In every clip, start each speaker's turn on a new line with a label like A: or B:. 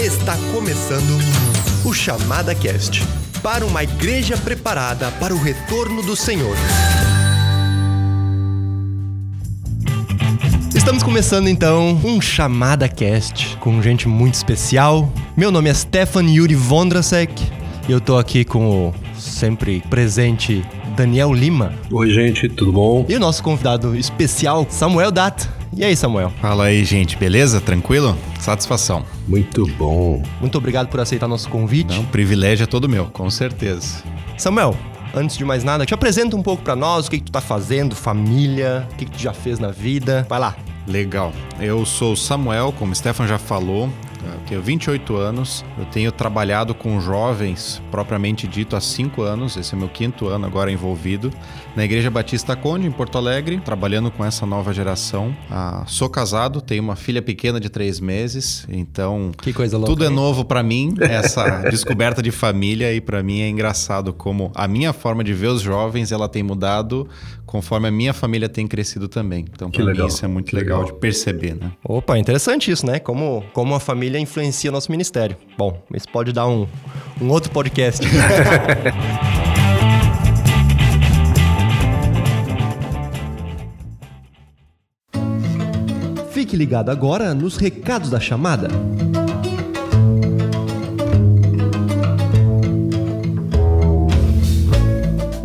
A: Está começando o Chamada Cast para uma igreja preparada para o retorno do Senhor. Estamos começando então um Chamada Cast com gente muito especial. Meu nome é Stefan Yuri Vondrasek e eu tô aqui com o sempre presente Daniel Lima.
B: Oi, gente, tudo bom?
A: E o nosso convidado especial, Samuel Data. E aí, Samuel?
C: Fala aí, gente, beleza? Tranquilo? Satisfação.
B: Muito bom.
A: Muito obrigado por aceitar nosso convite.
C: Não, privilégio é todo meu, com certeza.
A: Samuel, antes de mais nada, te apresenta um pouco para nós, o que, que tu tá fazendo, família, o que, que tu já fez na vida. Vai lá.
C: Legal. Eu sou Samuel, como o Stefan já falou, eu tenho 28 anos, eu tenho trabalhado com jovens, propriamente dito, há 5 anos, esse é meu quinto ano agora envolvido, na Igreja Batista Conde, em Porto Alegre, trabalhando com essa nova geração. Ah, sou casado, tenho uma filha pequena de 3 meses, então
A: que coisa louca,
C: tudo é novo para mim, essa descoberta de família, e para mim é engraçado como a minha forma de ver os jovens ela tem mudado conforme a minha família tem crescido também. Então, para mim, isso é muito legal, legal, de perceber, né?
A: Opa, interessante isso, né? Como, como a família influencia nosso ministério. Bom, isso pode dar um, um outro podcast. Fique ligado agora nos recados da chamada.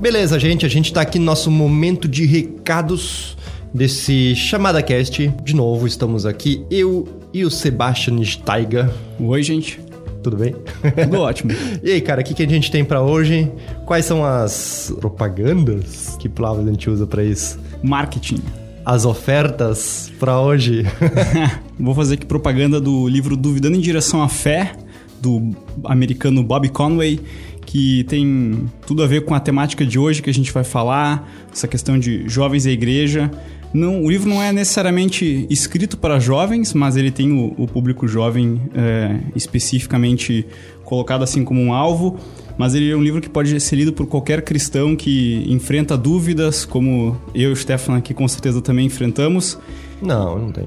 A: Beleza, gente, a gente tá aqui no nosso momento de recados desse Chamada Cast. De novo, estamos aqui, eu e o Sebastian Steiger.
D: Oi, gente.
A: Tudo bem?
D: Tudo ótimo.
A: e aí, cara, o que, que a gente tem para hoje? Quais são as propagandas? Que palavra a gente usa para isso?
D: Marketing.
A: As ofertas para hoje?
D: Vou fazer aqui propaganda do livro Duvidando em Direção à Fé, do americano Bob Conway que tem tudo a ver com a temática de hoje que a gente vai falar, essa questão de jovens e igreja. Não, o livro não é necessariamente escrito para jovens, mas ele tem o, o público jovem é, especificamente colocado assim como um alvo. Mas ele é um livro que pode ser lido por qualquer cristão que enfrenta dúvidas, como eu e o Stefan aqui com certeza também enfrentamos.
A: Não, não tem.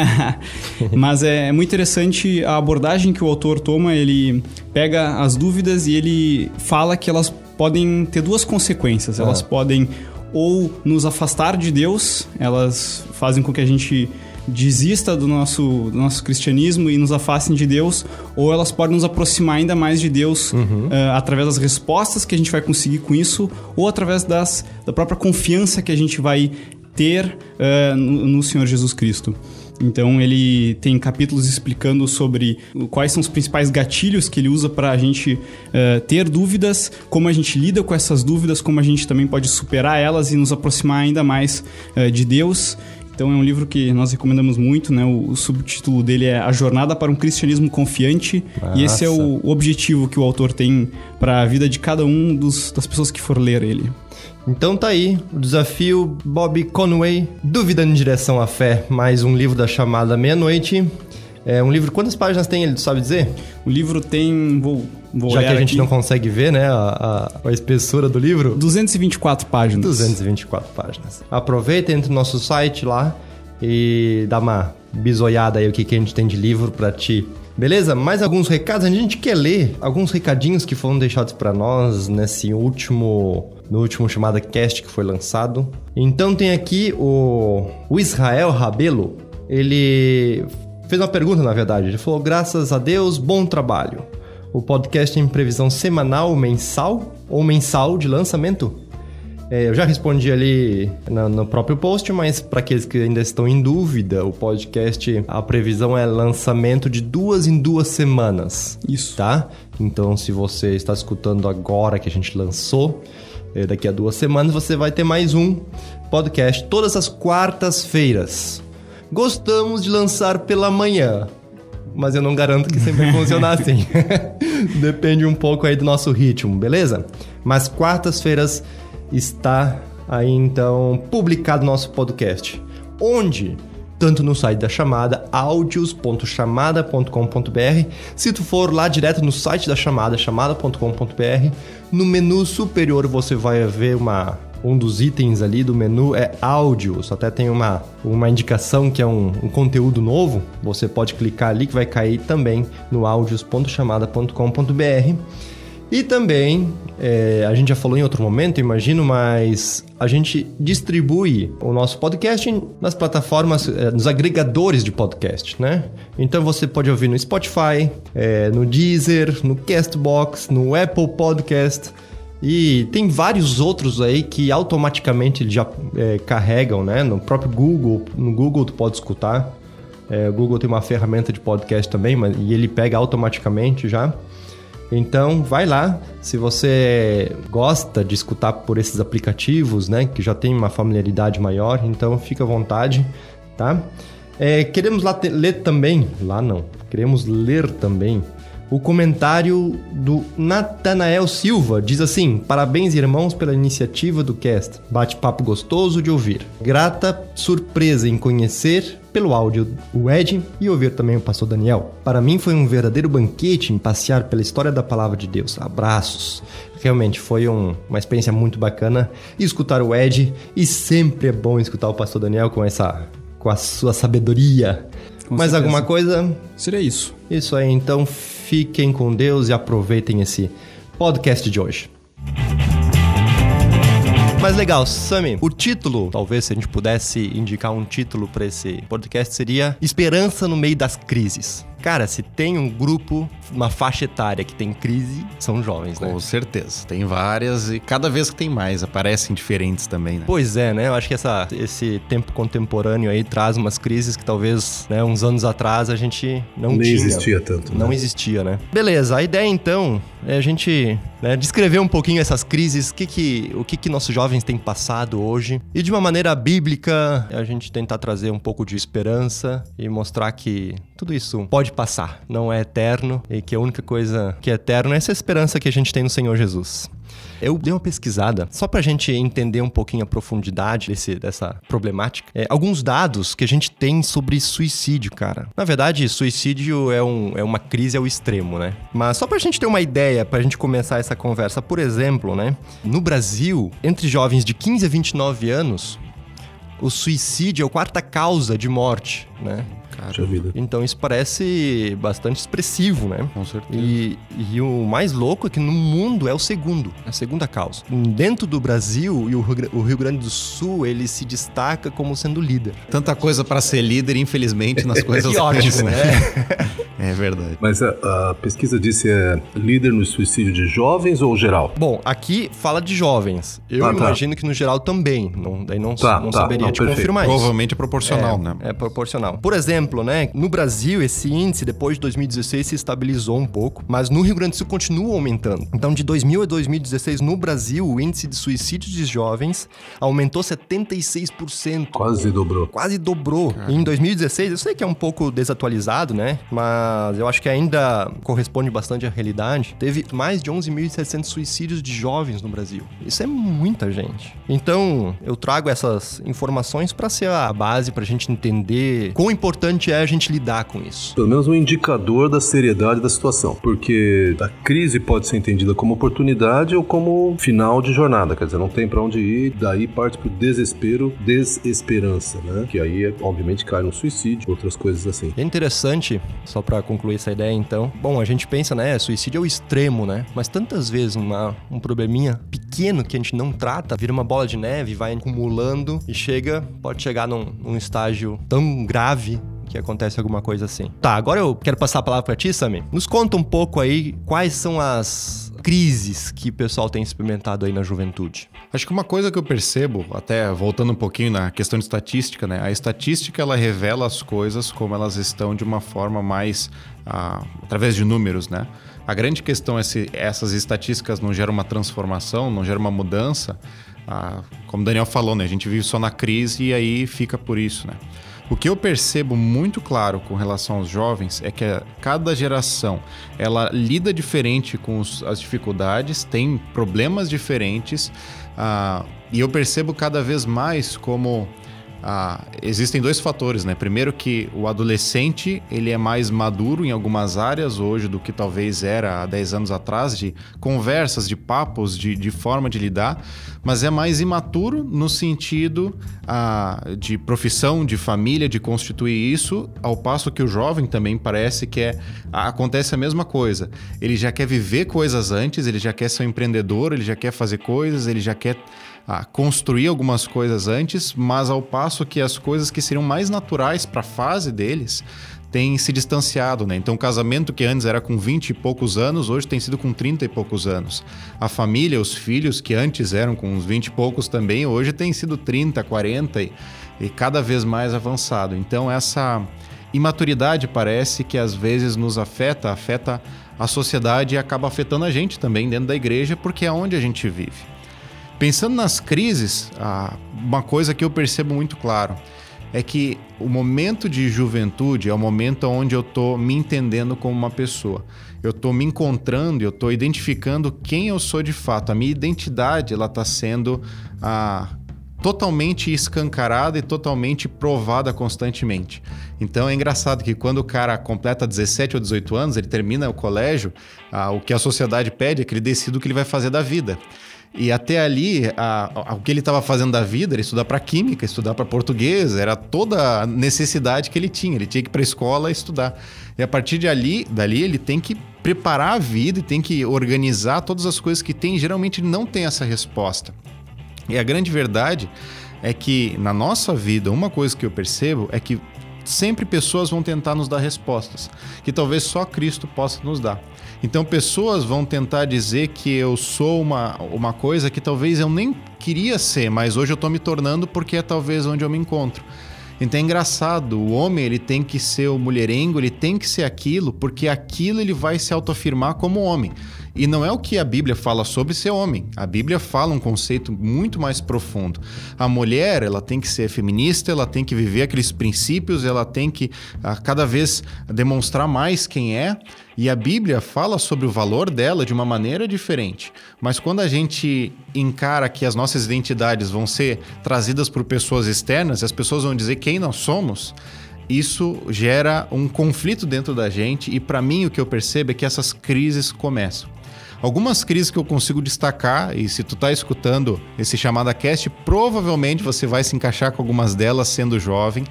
D: Mas é, é muito interessante a abordagem que o autor toma. Ele pega as dúvidas e ele fala que elas podem ter duas consequências. Elas ah. podem ou nos afastar de Deus, elas fazem com que a gente desista do nosso, do nosso cristianismo e nos afastem de Deus, ou elas podem nos aproximar ainda mais de Deus uhum. uh, através das respostas que a gente vai conseguir com isso, ou através das, da própria confiança que a gente vai ter uh, no, Senhor Jesus Cristo. Então ele tem capítulos explicando sobre quais são os principais gatilhos que ele usa para a gente uh, ter dúvidas, como a gente lida com essas dúvidas, como a gente também pode superar elas e nos aproximar ainda mais uh, de Deus. Então é um livro que nós recomendamos muito, né? O, o subtítulo dele é A Jornada para um Cristianismo Confiante. Nossa. E esse é o, o objetivo que o autor tem para a vida de cada um dos, das pessoas que for ler ele.
A: Então tá aí, o desafio Bob Conway, Dúvida em Direção à Fé, mais um livro da chamada Meia-Noite. É um livro, quantas páginas tem ele, tu sabe dizer?
D: O livro tem, vou, vou
A: Já que a gente
D: aqui.
A: não consegue ver, né, a, a, a, espessura do livro.
D: 224 páginas.
A: 224 páginas. Aproveita, entre no nosso site lá e dá uma bisoiada aí o que, que a gente tem de livro para ti. Beleza? Mais alguns recados. A gente quer ler alguns recadinhos que foram deixados para nós nesse último no último chamada cast que foi lançado. Então tem aqui o, o Israel Rabelo. Ele fez uma pergunta, na verdade. Ele falou: graças a Deus, bom trabalho. O podcast tem previsão semanal, mensal ou mensal de lançamento? É, eu já respondi ali no, no próprio post, mas para aqueles que ainda estão em dúvida, o podcast, a previsão é lançamento de duas em duas semanas.
D: Isso.
A: Tá? Então, se você está escutando agora que a gente lançou, daqui a duas semanas você vai ter mais um podcast todas as quartas-feiras. Gostamos de lançar pela manhã, mas eu não garanto que sempre funcione assim. Depende um pouco aí do nosso ritmo, beleza? Mas quartas-feiras está aí então publicado nosso podcast. Onde? Tanto no site da chamada, audios.chamada.com.br. Se tu for lá direto no site da chamada, chamada.com.br, no menu superior você vai ver uma um dos itens ali do menu é áudios. Até tem uma, uma indicação que é um, um conteúdo novo. Você pode clicar ali que vai cair também no áudios.chamada.com.br. E também, é, a gente já falou em outro momento, imagino, mas a gente distribui o nosso podcast nas plataformas, é, nos agregadores de podcast, né? Então você pode ouvir no Spotify, é, no Deezer, no Castbox, no Apple Podcast. E tem vários outros aí que automaticamente já é, carregam, né? No próprio Google, no Google tu pode escutar. É, o Google tem uma ferramenta de podcast também, mas, e ele pega automaticamente já. Então, vai lá. Se você gosta de escutar por esses aplicativos, né, que já tem uma familiaridade maior, então fica à vontade, tá? É, queremos lá ler também, lá não, queremos ler também o comentário do Natanael Silva. Diz assim: Parabéns, irmãos, pela iniciativa do cast. Bate-papo gostoso de ouvir. Grata surpresa em conhecer pelo áudio o Ed e ouvir também o pastor Daniel. Para mim foi um verdadeiro banquete em passear pela história da palavra de Deus. Abraços. Realmente foi um, uma experiência muito bacana escutar o Ed e sempre é bom escutar o pastor Daniel com essa com a sua sabedoria.
D: Com
A: Mais
D: certeza.
A: alguma coisa?
D: Seria isso.
A: Isso aí, então fiquem com Deus e aproveitem esse podcast de hoje. Mas legal, Sami, o título, talvez se a gente pudesse indicar um título para esse podcast, seria Esperança no meio das crises. Cara, se tem um grupo, uma faixa etária que tem crise, são jovens, né?
C: Com certeza. Tem várias e cada vez que tem mais, aparecem diferentes também, né?
A: Pois é, né? Eu acho que essa, esse tempo contemporâneo aí traz umas crises que talvez, né, uns anos atrás a gente não
B: Nem
A: tinha.
B: existia tanto, né?
A: Não existia, né? Beleza, a ideia então é a gente né, descrever um pouquinho essas crises, o que que, o que que nossos jovens têm passado hoje. E de uma maneira bíblica, a gente tentar trazer um pouco de esperança e mostrar que tudo isso pode passar, não é eterno e que a única coisa que é eterno é essa esperança que a gente tem no Senhor Jesus. Eu dei uma pesquisada só pra gente entender um pouquinho a profundidade desse, dessa problemática. É, alguns dados que a gente tem sobre suicídio, cara. Na verdade, suicídio é, um, é uma crise ao extremo, né? Mas só pra gente ter uma ideia, pra gente começar essa conversa, por exemplo, né? No Brasil, entre jovens de 15 a 29 anos, o suicídio é a quarta causa de morte, né?
B: Puxa vida.
A: Então isso parece bastante expressivo, né?
C: Com certeza.
A: E, e o mais louco é que no mundo é o segundo, a segunda causa. Dentro do Brasil e o Rio Grande do Sul, ele se destaca como sendo líder.
C: Tanta coisa pra ser líder, infelizmente, nas coisas
A: Que ótimo,
C: ruins,
A: né?
C: É verdade.
B: Mas a, a pesquisa disse é líder no suicídio de jovens ou geral?
A: Bom, aqui fala de jovens. Eu
B: Ah, tá.
A: imagino que no geral também. Não, daí não,
B: Tá,
A: não
B: tá,
A: saberia
B: não,
A: te
B: perfeito.
A: confirmar isso.
C: Provavelmente é proporcional,
A: é,
C: né?
A: É proporcional. Por exemplo, né, no Brasil esse índice depois de 2016 se estabilizou um pouco, mas no Rio Grande do Sul continua aumentando. Então de 2000 a 2016 no Brasil o índice de suicídios de jovens aumentou 76%.
B: Quase dobrou.
A: Quase dobrou. E em 2016, eu sei que é um pouco desatualizado, né? Mas eu acho que ainda corresponde bastante à realidade. Teve mais de 11.700 suicídios de jovens no Brasil. Isso é muita gente. Então, eu trago essas informações para ser a base para a gente entender quão importante é a gente lidar com isso.
B: Pelo menos um indicador da seriedade da situação. Porque a crise pode ser entendida como oportunidade ou como final de jornada. Quer dizer, não tem pra onde ir, daí parte pro desespero, desesperança, né? Que aí, obviamente, cai no suicídio, outras coisas assim.
A: É interessante, só para concluir essa ideia então. Bom, a gente pensa, né, suicídio é o extremo, né? Mas tantas vezes uma, um probleminha pequeno que a gente não trata, vira uma bola de neve, vai acumulando e chega, pode chegar num, num estágio tão grave que acontece alguma coisa assim. Tá, agora eu quero passar a palavra pra ti, Sami. Nos conta um pouco aí quais são as crises que o pessoal tem experimentado aí na juventude.
C: Acho que uma coisa que eu percebo, até voltando um pouquinho na questão de estatística, né? A estatística ela revela as coisas como elas estão de uma forma mais ah, através de números, né? A grande questão é se essas estatísticas não geram uma transformação, não geram uma mudança. Ah, como o Daniel falou, né? A gente vive só na crise e aí fica por isso, né? O que eu percebo muito claro com relação aos jovens é que cada geração ela lida diferente com os- as dificuldades, tem problemas diferentes, ah, e eu percebo cada vez mais como ah, existem dois fatores, né? Primeiro que o adolescente ele é mais maduro em algumas áreas hoje do que talvez era há 10 anos atrás, de conversas, de papos, de, de forma de lidar, mas é mais imaturo no sentido ah, de profissão, de família, de constituir isso, ao passo que o jovem também parece que é, acontece a mesma coisa. Ele já quer viver coisas antes, ele já quer ser um empreendedor, ele já quer fazer coisas, ele já quer a construir algumas coisas antes, mas ao passo que as coisas que seriam mais naturais para a fase deles têm se distanciado, né? Então, o casamento que antes era com 20 e poucos anos, hoje tem sido com 30 e poucos anos. A família, os filhos, que antes eram com uns 20 e poucos também, hoje tem sido 30, 40 e, e cada vez mais avançado. Então, essa imaturidade parece que às vezes nos afeta, afeta a sociedade e acaba afetando a gente também dentro da igreja, porque é onde a gente vive. Pensando nas crises, uma coisa que eu percebo muito claro é que o momento de juventude é o momento onde eu estou me entendendo como uma pessoa. Eu estou me encontrando, eu estou identificando quem eu sou de fato. A minha identidade ela está sendo ah, totalmente escancarada e totalmente provada constantemente. Então é engraçado que quando o cara completa 17 ou 18 anos, ele termina o colégio, ah, o que a sociedade pede é que ele decida o que ele vai fazer da vida. E até ali, a, a, o que ele estava fazendo da vida era estudar para química, estudar para português, era toda a necessidade que ele tinha. Ele tinha que ir para a escola estudar. E a partir de ali, dali, ele tem que preparar a vida e tem que organizar todas as coisas que tem. Geralmente ele não tem essa resposta. E a grande verdade é que na nossa vida, uma coisa que eu percebo é que sempre pessoas vão tentar nos dar respostas que talvez só Cristo possa nos dar. Então, pessoas vão tentar dizer que eu sou uma, uma coisa que talvez eu nem queria ser, mas hoje eu estou me tornando porque é talvez onde eu me encontro. Então é engraçado, o homem ele tem que ser o mulherengo, ele tem que ser aquilo, porque aquilo ele vai se autoafirmar como homem. E não é o que a Bíblia fala sobre ser homem. A Bíblia fala um conceito muito mais profundo. A mulher, ela tem que ser feminista, ela tem que viver aqueles princípios, ela tem que a cada vez demonstrar mais quem é. E a Bíblia fala sobre o valor dela de uma maneira diferente. Mas quando a gente encara que as nossas identidades vão ser trazidas por pessoas externas, as pessoas vão dizer quem nós somos, isso gera um conflito dentro da gente e para mim o que eu percebo é que essas crises começam. Algumas crises que eu consigo destacar, e se tu tá escutando esse chamada cast, provavelmente você vai se encaixar com algumas delas sendo jovem.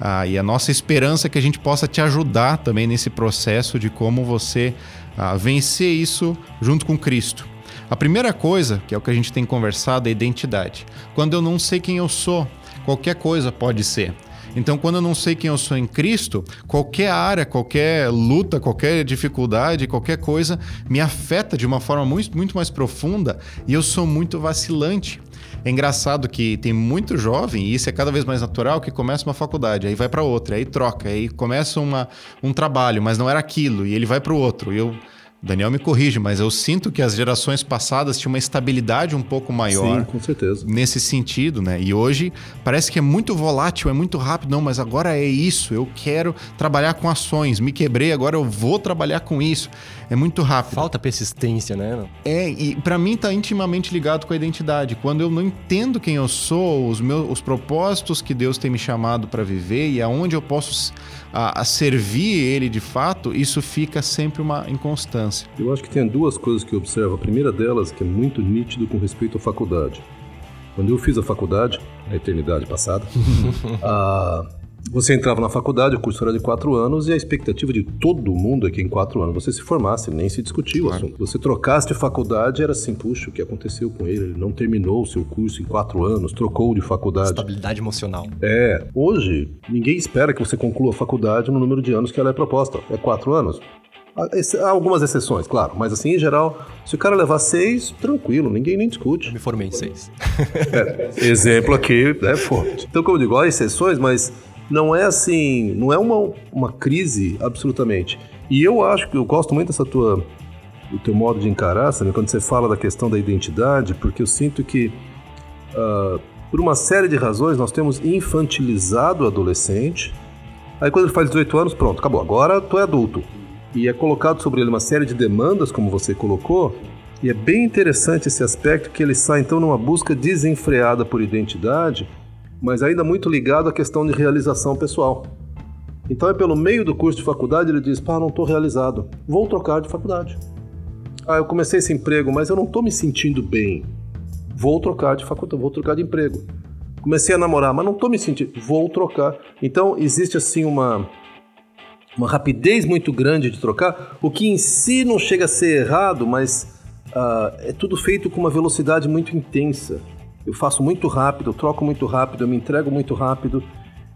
C: Ah, e a nossa esperança é que a gente possa te ajudar também nesse processo de como você ah, vencer isso junto com Cristo. A primeira coisa, que é o que a gente tem conversado, é identidade. Quando eu não sei quem eu sou, qualquer coisa pode ser. Então, quando eu não sei quem eu sou em Cristo, qualquer área, qualquer luta, qualquer dificuldade, qualquer coisa me afeta de uma forma muito, muito mais profunda e eu sou muito vacilante. É engraçado que tem muito jovem, e isso é cada vez mais natural, que começa uma faculdade, aí vai para outra, aí troca, aí começa uma, um trabalho, mas não era aquilo, e ele vai para o outro. E eu Daniel me corrige, mas eu sinto que as gerações passadas tinham uma estabilidade um pouco maior.
B: Sim, com certeza.
C: Nesse sentido, né? E hoje parece que é muito volátil, é muito rápido. Não, mas agora é isso. Eu quero trabalhar com ações. Me quebrei, agora eu vou trabalhar com isso. É muito rápido.
A: Falta persistência, né?
C: É, e para mim tá intimamente ligado com a identidade. Quando eu não entendo quem eu sou, os meus os propósitos que Deus tem me chamado para viver e aonde eu posso a, a servir ele de fato, isso fica sempre uma inconstância.
B: Eu acho que tem duas coisas que eu observo. A primeira delas, que é muito nítido com respeito à faculdade. Quando eu fiz a faculdade, na eternidade passada, a você entrava na faculdade, o curso era de quatro anos e a expectativa de todo mundo é que em quatro anos você se formasse, nem se discutia o claro. assunto. Você trocasse de faculdade, era assim, puxa, o que aconteceu com ele? Ele não terminou o seu curso em quatro anos, trocou de faculdade.
A: Estabilidade emocional.
B: É. Hoje, ninguém espera que você conclua a faculdade no número de anos que ela é proposta. É quatro anos. Há algumas exceções, claro, mas assim, em geral, se o cara levar seis, tranquilo, ninguém nem discute.
A: Eu me formei em seis.
B: É, exemplo aqui é forte. Então, como eu digo, há exceções, mas não é assim, não é uma, uma crise absolutamente. E eu acho que eu gosto muito dessa tua do teu modo de encarar, sabe? quando você fala da questão da identidade, porque eu sinto que uh, por uma série de razões nós temos infantilizado o adolescente. Aí quando ele faz 18 anos, pronto, acabou. Agora tu é adulto. E é colocado sobre ele uma série de demandas, como você colocou, e é bem interessante esse aspecto que ele sai então numa busca desenfreada por identidade mas ainda muito ligado à questão de realização pessoal. Então é pelo meio do curso de faculdade ele diz: pá, não estou realizado, vou trocar de faculdade. Ah, eu comecei esse emprego, mas eu não estou me sentindo bem, vou trocar de faculdade, vou trocar de emprego. Comecei a namorar, mas não estou me sentindo, vou trocar. Então existe assim uma uma rapidez muito grande de trocar, o que em si não chega a ser errado, mas uh, é tudo feito com uma velocidade muito intensa. Eu faço muito rápido, eu troco muito rápido, eu me entrego muito rápido.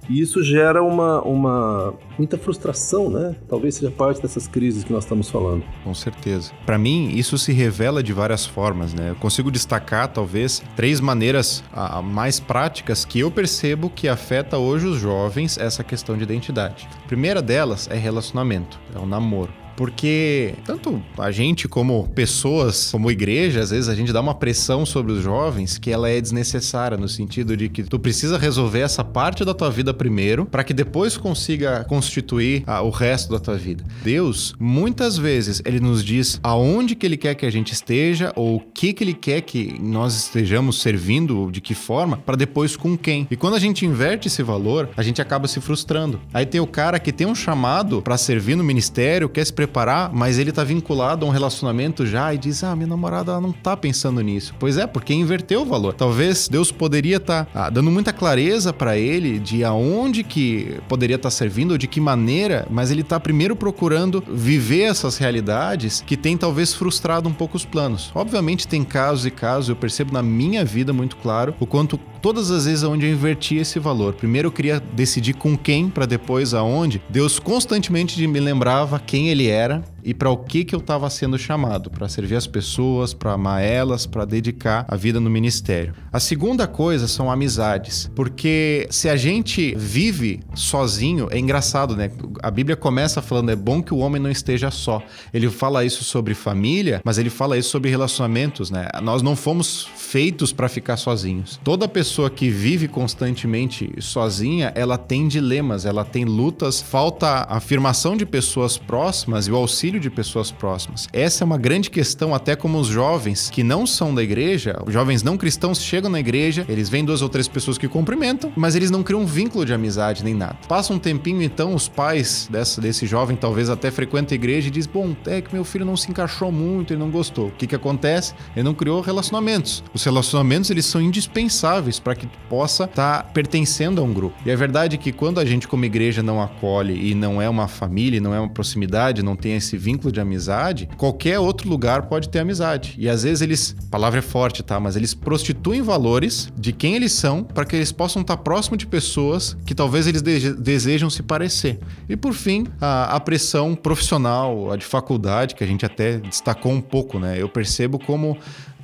B: E isso gera uma, uma muita frustração, né? Talvez seja parte dessas crises que nós estamos falando.
C: Com certeza. Para mim, isso se revela de várias formas, né? Eu consigo destacar, talvez, três maneiras a, a mais práticas que eu percebo que afeta hoje os jovens essa questão de identidade. A primeira delas é relacionamento, é o namoro. Porque tanto a gente como pessoas, como igreja, às vezes a gente dá uma pressão sobre os jovens que ela é desnecessária no sentido de que tu precisa resolver essa parte da tua vida primeiro para que depois consiga constituir ah, o resto da tua vida. Deus, muitas vezes, ele nos diz aonde que ele quer que a gente esteja ou o que que ele quer que nós estejamos servindo, de que forma, para depois com quem. E quando a gente inverte esse valor, a gente acaba se frustrando. Aí tem o cara que tem um chamado para servir no ministério, quer se preparar, mas ele tá vinculado a um relacionamento já e diz: Ah, minha namorada não tá pensando nisso. Pois é, porque inverteu o valor. Talvez Deus poderia estar tá, ah, dando muita clareza para ele de aonde que poderia estar tá servindo, ou de que maneira, mas ele tá primeiro procurando viver essas realidades que tem talvez frustrado um pouco os planos. Obviamente tem casos e casos, eu percebo na minha vida muito claro o quanto todas as vezes onde eu inverti esse valor. Primeiro eu queria decidir com quem para depois aonde. Deus constantemente me lembrava quem ele era e para o que que eu estava sendo chamado, para servir as pessoas, para amar elas, para dedicar a vida no ministério. A segunda coisa são amizades, porque se a gente vive sozinho, é engraçado, né? A Bíblia começa falando é bom que o homem não esteja só. Ele fala isso sobre família, mas ele fala isso sobre relacionamentos, né? Nós não fomos feitos para ficar sozinhos. Toda pessoa que vive constantemente sozinha, ela tem dilemas, ela tem lutas, falta afirmação de pessoas próximas e o auxílio de pessoas próximas. Essa é uma grande questão, até como os jovens que não são da igreja, os jovens não cristãos chegam na igreja, eles veem duas ou três pessoas que cumprimentam, mas eles não criam um vínculo de amizade nem nada. Passa um tempinho, então, os pais dessa, desse jovem talvez até frequentam a igreja e diz: Bom, é que meu filho não se encaixou muito, ele não gostou. O que, que acontece? Ele não criou relacionamentos. Os relacionamentos eles são indispensáveis para que tu possa estar tá pertencendo a um grupo. E é verdade que quando a gente, como igreja, não acolhe e não é uma família, não é uma proximidade, não tem esse vínculo de amizade, qualquer outro lugar pode ter amizade. E às vezes eles, palavra é forte, tá? Mas eles prostituem valores de quem eles são para que eles possam estar próximo de pessoas que talvez eles de desejam se parecer. E por fim, a, a pressão profissional, a de faculdade, que a gente até destacou um pouco, né? Eu percebo como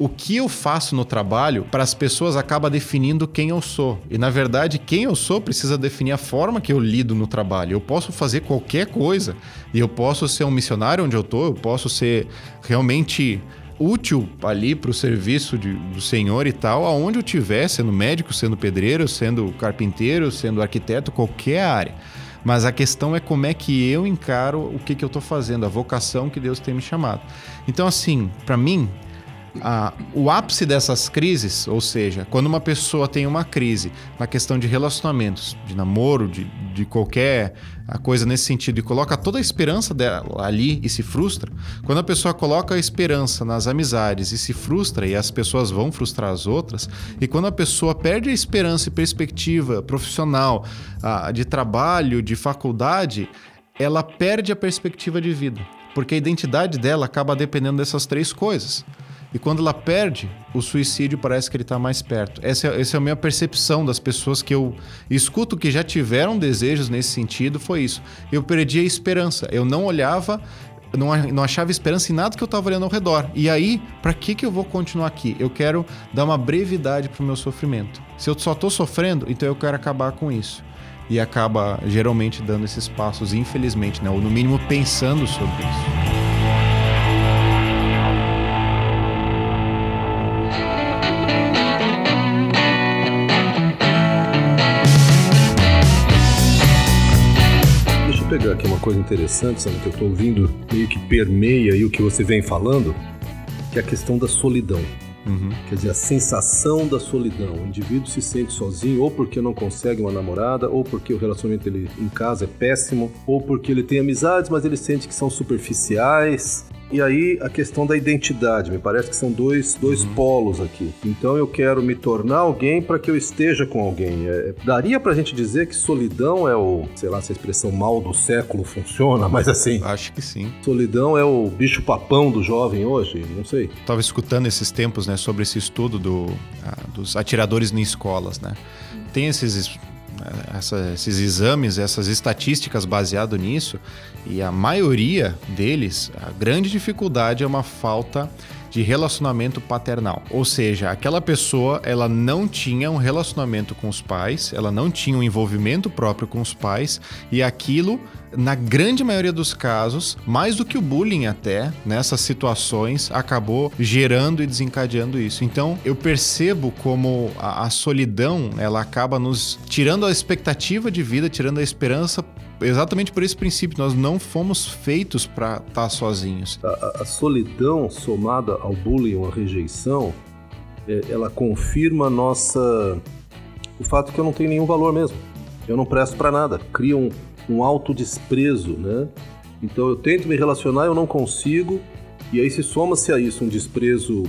C: o que eu faço no trabalho para as pessoas acaba definindo quem eu sou. E na verdade, quem eu sou precisa definir a forma que eu lido no trabalho. Eu posso fazer qualquer coisa e eu posso ser um missionário onde eu tô, eu posso ser realmente útil ali para o serviço de, do Senhor e tal, aonde eu estiver, sendo médico, sendo pedreiro, sendo carpinteiro, sendo arquiteto, qualquer área. Mas a questão é como é que eu encaro o que, que eu estou fazendo, a vocação que Deus tem me chamado. Então, assim, para mim, a, o ápice dessas crises, ou seja, quando uma pessoa tem uma crise na questão de relacionamentos, de namoro, de, de qualquer coisa nesse sentido, e coloca toda a esperança dela ali e se frustra, quando a pessoa coloca a esperança nas amizades e se frustra, e as pessoas vão frustrar as outras, e quando a pessoa perde a esperança e perspectiva profissional, de trabalho, de faculdade, ela perde a perspectiva de vida. Porque a identidade dela acaba dependendo dessas três coisas. E quando ela perde, o suicídio parece que ele está mais perto. Essa, é, essa é a minha percepção das pessoas que eu escuto que já tiveram desejos nesse sentido, foi isso. Eu perdi a esperança. Eu não olhava, não, não achava esperança em nada que eu estava olhando ao redor. E aí, para que, que eu vou continuar aqui? Eu quero dar uma brevidade para o meu sofrimento. Se eu só estou sofrendo, então eu quero acabar com isso. E acaba geralmente dando esses passos, infelizmente, né? ou no mínimo pensando sobre isso.
B: Pegar aqui uma coisa interessante, sabe, que eu estou ouvindo meio que permeia aí o que você vem falando, que é a questão da solidão. Uhum. Quer dizer, a sensação da solidão. O indivíduo se sente sozinho ou porque não consegue uma namorada, ou porque o relacionamento dele em casa é péssimo, ou porque ele tem amizades, mas ele sente que são superficiais. E aí a questão da identidade, me parece que são dois, dois uhum. polos aqui. Então eu quero me tornar alguém para que eu esteja com alguém. É, daria pra gente dizer que solidão é o, sei lá, se a expressão mal do século funciona, mas assim.
C: Acho que sim.
B: Solidão é o bicho papão do jovem hoje, não sei.
C: Tava escutando esses tempos, né, sobre esse estudo do, ah, dos atiradores em escolas, né? Tem esses essa, esses exames, essas estatísticas baseado nisso, e a maioria deles, a grande dificuldade é uma falta de relacionamento paternal. Ou seja, aquela pessoa, ela não tinha um relacionamento com os pais, ela não tinha um envolvimento próprio com os pais e aquilo na grande maioria dos casos, mais do que o bullying até, nessas situações, acabou gerando e desencadeando isso. Então, eu percebo como a, a solidão, ela acaba nos tirando a expectativa de vida, tirando a esperança exatamente por esse princípio. Nós não fomos feitos para estar tá sozinhos.
B: A, a, solidão somada ao bullying, à rejeição, é, ela confirma nossa o fato que eu não tenho nenhum valor mesmo. Eu não presto para nada. Cria um, um autodesprezo, né? Então eu tento me relacionar, eu não consigo, e aí se soma-se a isso um desprezo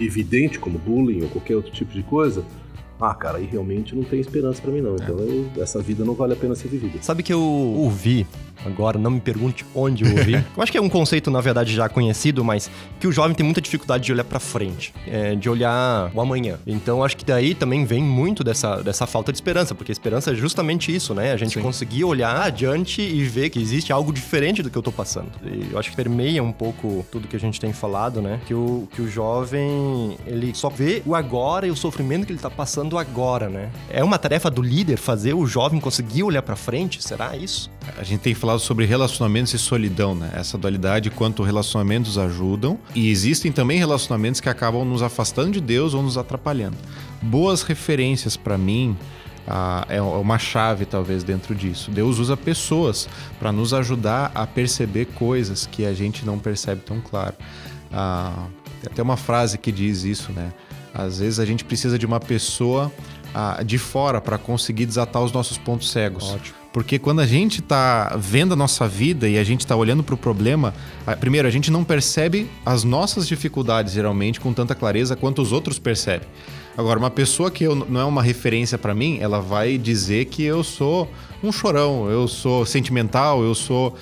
B: evidente, como bullying ou qualquer outro tipo de coisa, ah, cara, aí realmente não tem esperança para mim não. Então eu, essa vida não vale a pena ser vivida.
A: Sabe que eu ouvi agora, não me pergunte onde eu ouvi. eu acho que é um conceito, na verdade, já conhecido, mas que o jovem tem muita dificuldade de olhar para frente, é, de olhar o amanhã. Então, acho que daí também vem muito dessa, dessa falta de esperança, porque esperança é justamente isso, né? A gente Sim. conseguir olhar adiante e ver que existe algo diferente do que eu tô passando. E eu acho que permeia um pouco tudo que a gente tem falado, né? Que o, que o jovem, ele só vê o agora e o sofrimento que ele tá passando agora, né? É uma tarefa do líder fazer o jovem conseguir olhar para frente, será isso?
C: A gente tem falado sobre relacionamentos e solidão, né? Essa dualidade quanto relacionamentos ajudam e existem também relacionamentos que acabam nos afastando de Deus ou nos atrapalhando. Boas referências para mim ah, é uma chave talvez dentro disso. Deus usa pessoas para nos ajudar a perceber coisas que a gente não percebe tão claro. Ah, tem até uma frase que diz isso, né? Às vezes a gente precisa de uma pessoa ah, de fora para conseguir desatar os nossos pontos cegos.
A: Ótimo.
C: Porque quando a gente está vendo a nossa vida e a gente está olhando para o problema, primeiro, a gente não percebe as nossas dificuldades geralmente com tanta clareza quanto os outros percebem. Agora, uma pessoa que eu, não é uma referência para mim, ela vai dizer que eu sou um chorão, eu sou sentimental, eu sou.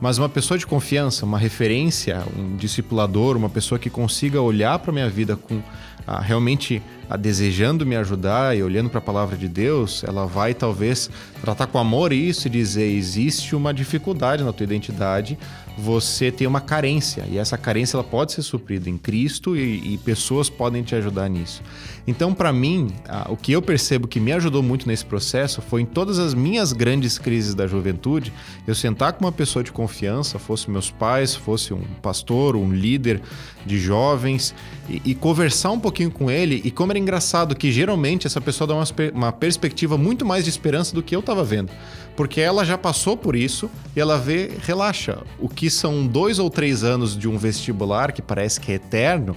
C: Mas uma pessoa de confiança, uma referência, um discipulador, uma pessoa que consiga olhar para minha vida com realmente ah, desejando me ajudar e olhando para a palavra de Deus, ela vai talvez tratar com amor isso e dizer: existe uma dificuldade na tua identidade, você tem uma carência e essa carência ela pode ser suprida em Cristo e, e pessoas podem te ajudar nisso. Então, para mim, ah, o que eu percebo que me ajudou muito nesse processo foi em todas as minhas grandes crises da juventude, eu sentar com uma pessoa de confiança, fosse meus pais, fosse um pastor, um líder de jovens, e, e conversar um pouquinho com ele. E como era engraçado que geralmente essa pessoa dá uma, uma perspectiva muito mais de esperança do que eu estava vendo. Porque ela já passou por isso e ela vê, relaxa, o que são dois ou três anos de um vestibular que parece que é eterno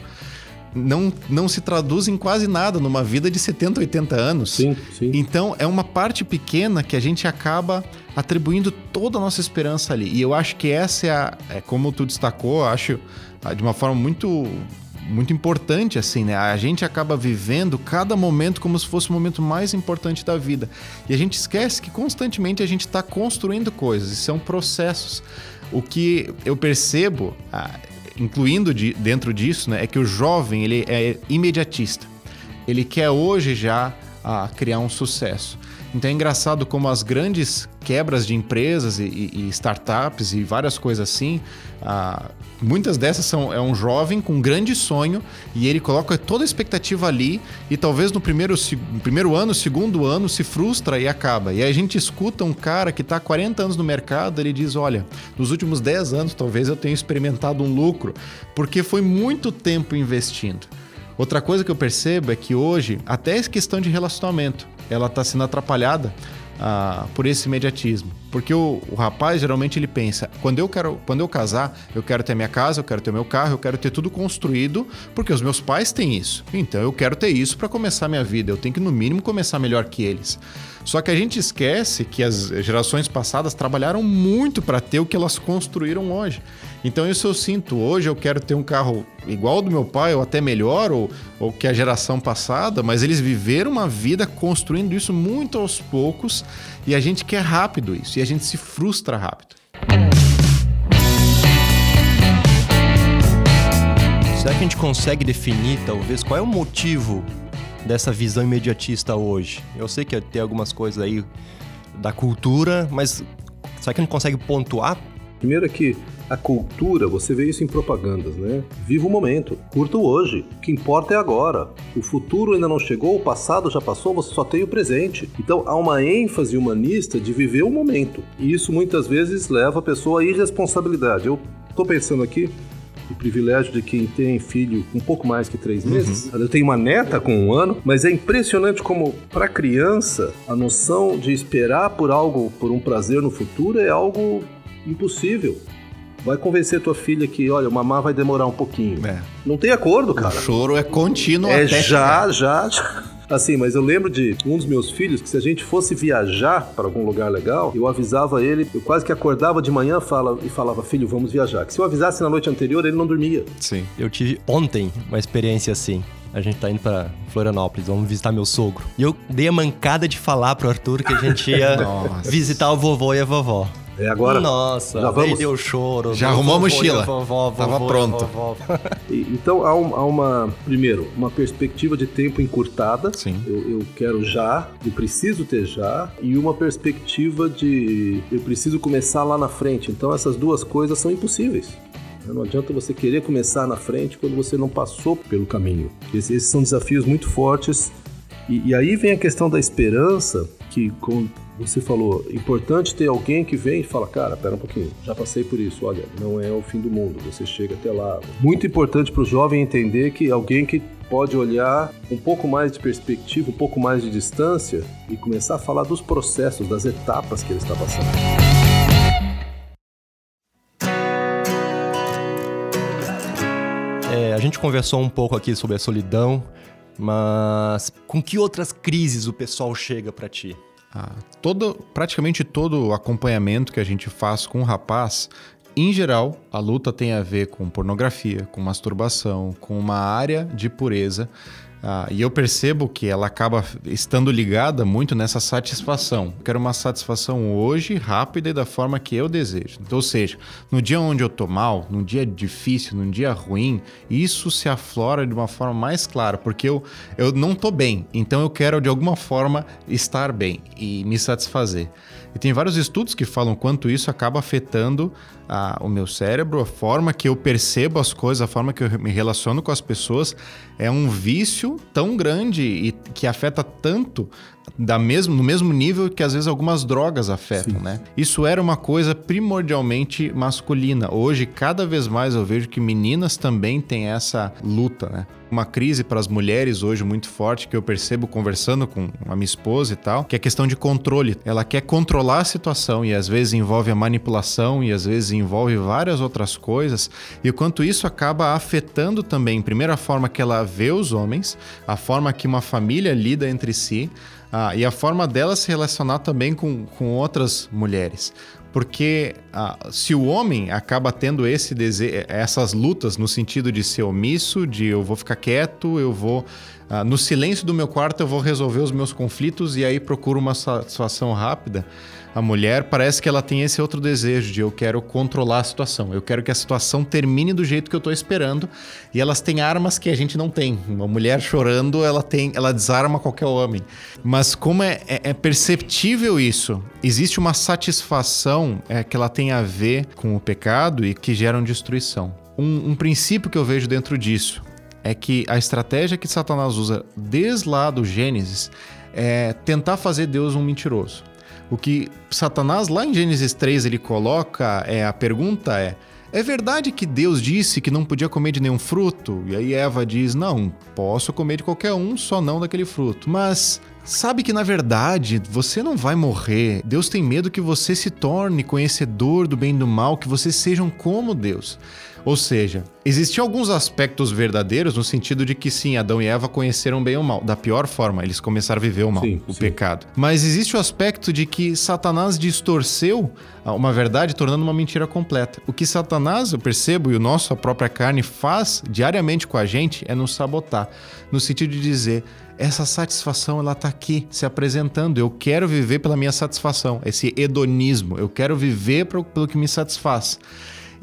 C: não, não se traduz em quase nada numa vida de 70, 80 anos.
B: Sim, sim.
C: Então é uma parte pequena que a gente acaba atribuindo toda a nossa esperança ali. E eu acho que essa é a. É, como tu destacou, acho de uma forma muito muito importante assim, né? A gente acaba vivendo cada momento como se fosse o momento mais importante da vida. E a gente esquece que constantemente a gente está construindo coisas e são processos. O que eu percebo, incluindo de, dentro disso, né, é que o jovem ele é imediatista. Ele quer hoje já ah, criar um sucesso. Então é engraçado como as grandes quebras de empresas e, e startups e várias coisas assim, ah, muitas dessas são é um jovem com um grande sonho e ele coloca toda a expectativa ali e talvez no primeiro, primeiro ano, segundo ano se frustra e acaba. E aí a gente escuta um cara que está há 40 anos no mercado, ele diz, olha, nos últimos 10 anos talvez eu tenha experimentado um lucro, porque foi muito tempo investindo. Outra coisa que eu percebo é que hoje, até essa questão de relacionamento, ela está sendo atrapalhada ah, por esse imediatismo. Porque o, o, rapaz geralmente ele pensa: quando eu quero, quando eu casar, eu quero ter minha casa, eu quero ter meu carro, eu quero ter tudo construído, porque os meus pais têm isso. Então eu quero ter isso para começar minha vida. Eu tenho que no mínimo começar melhor que eles. Só que a gente esquece que as gerações passadas trabalharam muito para ter o que elas construíram hoje. Então isso eu sinto. Hoje eu quero ter um carro igual ao do meu pai, ou até melhor, ou, ou que a geração passada, mas eles viveram uma vida construindo isso muito aos poucos e a gente quer rápido isso, e a gente se frustra rápido.
A: Será que a gente consegue definir, talvez, qual é o motivo dessa visão imediatista hoje? Eu sei que tem algumas coisas aí da cultura, mas será que gente consegue pontuar?
B: Primeiro é que a cultura, você vê isso em propagandas, né? Viva o momento, curta o hoje. O que importa é agora. O futuro ainda não chegou, o passado já passou, você só tem o presente. Então há uma ênfase humanista de viver o momento. E isso muitas vezes leva a pessoa à irresponsabilidade. Eu tô pensando aqui o privilégio de quem tem filho um pouco mais que três meses. Uhum. Eu tenho uma neta com um ano, mas é impressionante como, para criança, a noção de esperar por algo, por um prazer no futuro, é algo impossível. Vai convencer tua filha que, olha, mamá vai demorar um pouquinho. É. Não tem acordo, cara.
C: O choro é contínuo
B: é até já, já, já. Assim, mas eu lembro de um dos meus filhos que se a gente fosse viajar para algum lugar legal, eu avisava ele, eu quase que acordava de manhã fala, e falava, filho, vamos viajar. Que se eu avisasse na noite anterior, ele não dormia.
A: Sim. Eu tive ontem uma experiência assim. A gente tá indo pra Florianópolis, vamos visitar meu sogro. E eu dei a mancada de falar pro Arthur que a gente ia visitar o vovô e a vovó.
B: É agora.
A: Nossa, já vamos... deu choro.
C: Já arrumou a mochila. Vovó, vovó, Tava pronto.
B: então há, um, há, uma, primeiro, uma perspectiva de tempo encurtada.
C: Sim.
B: Eu, eu, quero já, eu preciso ter já, e uma perspectiva de eu preciso começar lá na frente. Então essas duas coisas são impossíveis. Não adianta você querer começar na frente quando você não passou pelo caminho. Esses, esses são desafios muito fortes. E, e aí vem a questão da esperança, que com, você falou, importante ter alguém que vem e fala, cara, pera um pouquinho, já passei por isso, olha, não é o fim do mundo, você chega até lá. Muito importante para o jovem entender que alguém que pode olhar um pouco mais de perspectiva, um pouco mais de distância e começar a falar dos processos, das etapas que ele está passando.
A: É, a gente conversou um pouco aqui sobre a solidão, mas com que outras crises o pessoal chega para ti?
C: Ah, todo, praticamente todo acompanhamento que a gente faz com o rapaz, em geral, a luta tem a ver com pornografia, com masturbação, com uma área de pureza ah, e eu percebo que ela acaba estando ligada muito nessa satisfação. Eu quero uma satisfação hoje, rápida e da forma que eu desejo. Então, ou seja, no dia onde eu tô mal, num dia difícil, num dia ruim, isso se aflora de uma forma mais clara, porque eu, eu não tô bem, então eu quero de alguma forma estar bem e me satisfazer. E tem vários estudos que falam quanto isso acaba afetando a, o meu cérebro, a forma que eu percebo as coisas, a forma que eu me relaciono com as pessoas. É um vício tão grande e que afeta tanto da mesmo, no mesmo nível que às vezes algumas drogas afetam, Sim. né? Isso era uma coisa primordialmente masculina. Hoje, cada vez mais eu vejo que meninas também têm essa luta, né? Uma crise para as mulheres hoje muito forte que eu percebo conversando com a minha esposa e tal, que é a questão de controle. Ela quer controlar a situação e às vezes envolve a manipulação e às vezes envolve várias outras coisas. E o quanto isso acaba afetando também, primeiro, a forma que ela vê os homens, a forma que uma família lida entre si, ah, e a forma dela se relacionar também com, com outras mulheres. Porque ah, se o homem acaba tendo esse essas lutas no sentido de ser omisso, de eu vou ficar quieto, eu vou. Ah, no silêncio do meu quarto eu vou resolver os meus conflitos e aí procuro uma satisfação rápida a mulher parece que ela tem esse outro desejo de eu quero controlar a situação, eu quero que a situação termine do jeito que eu estou esperando e elas têm armas que a gente não tem. Uma mulher chorando, ela tem, ela desarma qualquer homem. Mas como é, é, é perceptível isso, existe uma satisfação é, que ela tem a ver com o pecado e que geram destruição. Um, um princípio que eu vejo dentro disso é que a estratégia que Satanás usa desde lá do Gênesis é tentar fazer Deus um mentiroso. O que Satanás, lá em Gênesis 3, ele coloca, é a pergunta é: é verdade que Deus disse que não podia comer de nenhum fruto? E aí Eva diz: Não, posso comer de qualquer um, só não daquele fruto. Mas sabe que na verdade você não vai morrer. Deus tem medo que você se torne conhecedor do bem e do mal, que vocês sejam como Deus. Ou seja, existiam alguns aspectos verdadeiros no sentido de que sim, Adão e Eva conheceram bem o mal. Da pior forma, eles começaram a viver o mal, sim, o sim. pecado. Mas existe o aspecto de que Satanás distorceu uma verdade tornando uma mentira completa. O que Satanás, eu percebo, e o nosso, a própria carne, faz diariamente com a gente é nos sabotar. No sentido de dizer, essa satisfação ela tá aqui se apresentando. Eu quero viver pela minha satisfação, esse hedonismo. Eu quero viver pelo que me satisfaz.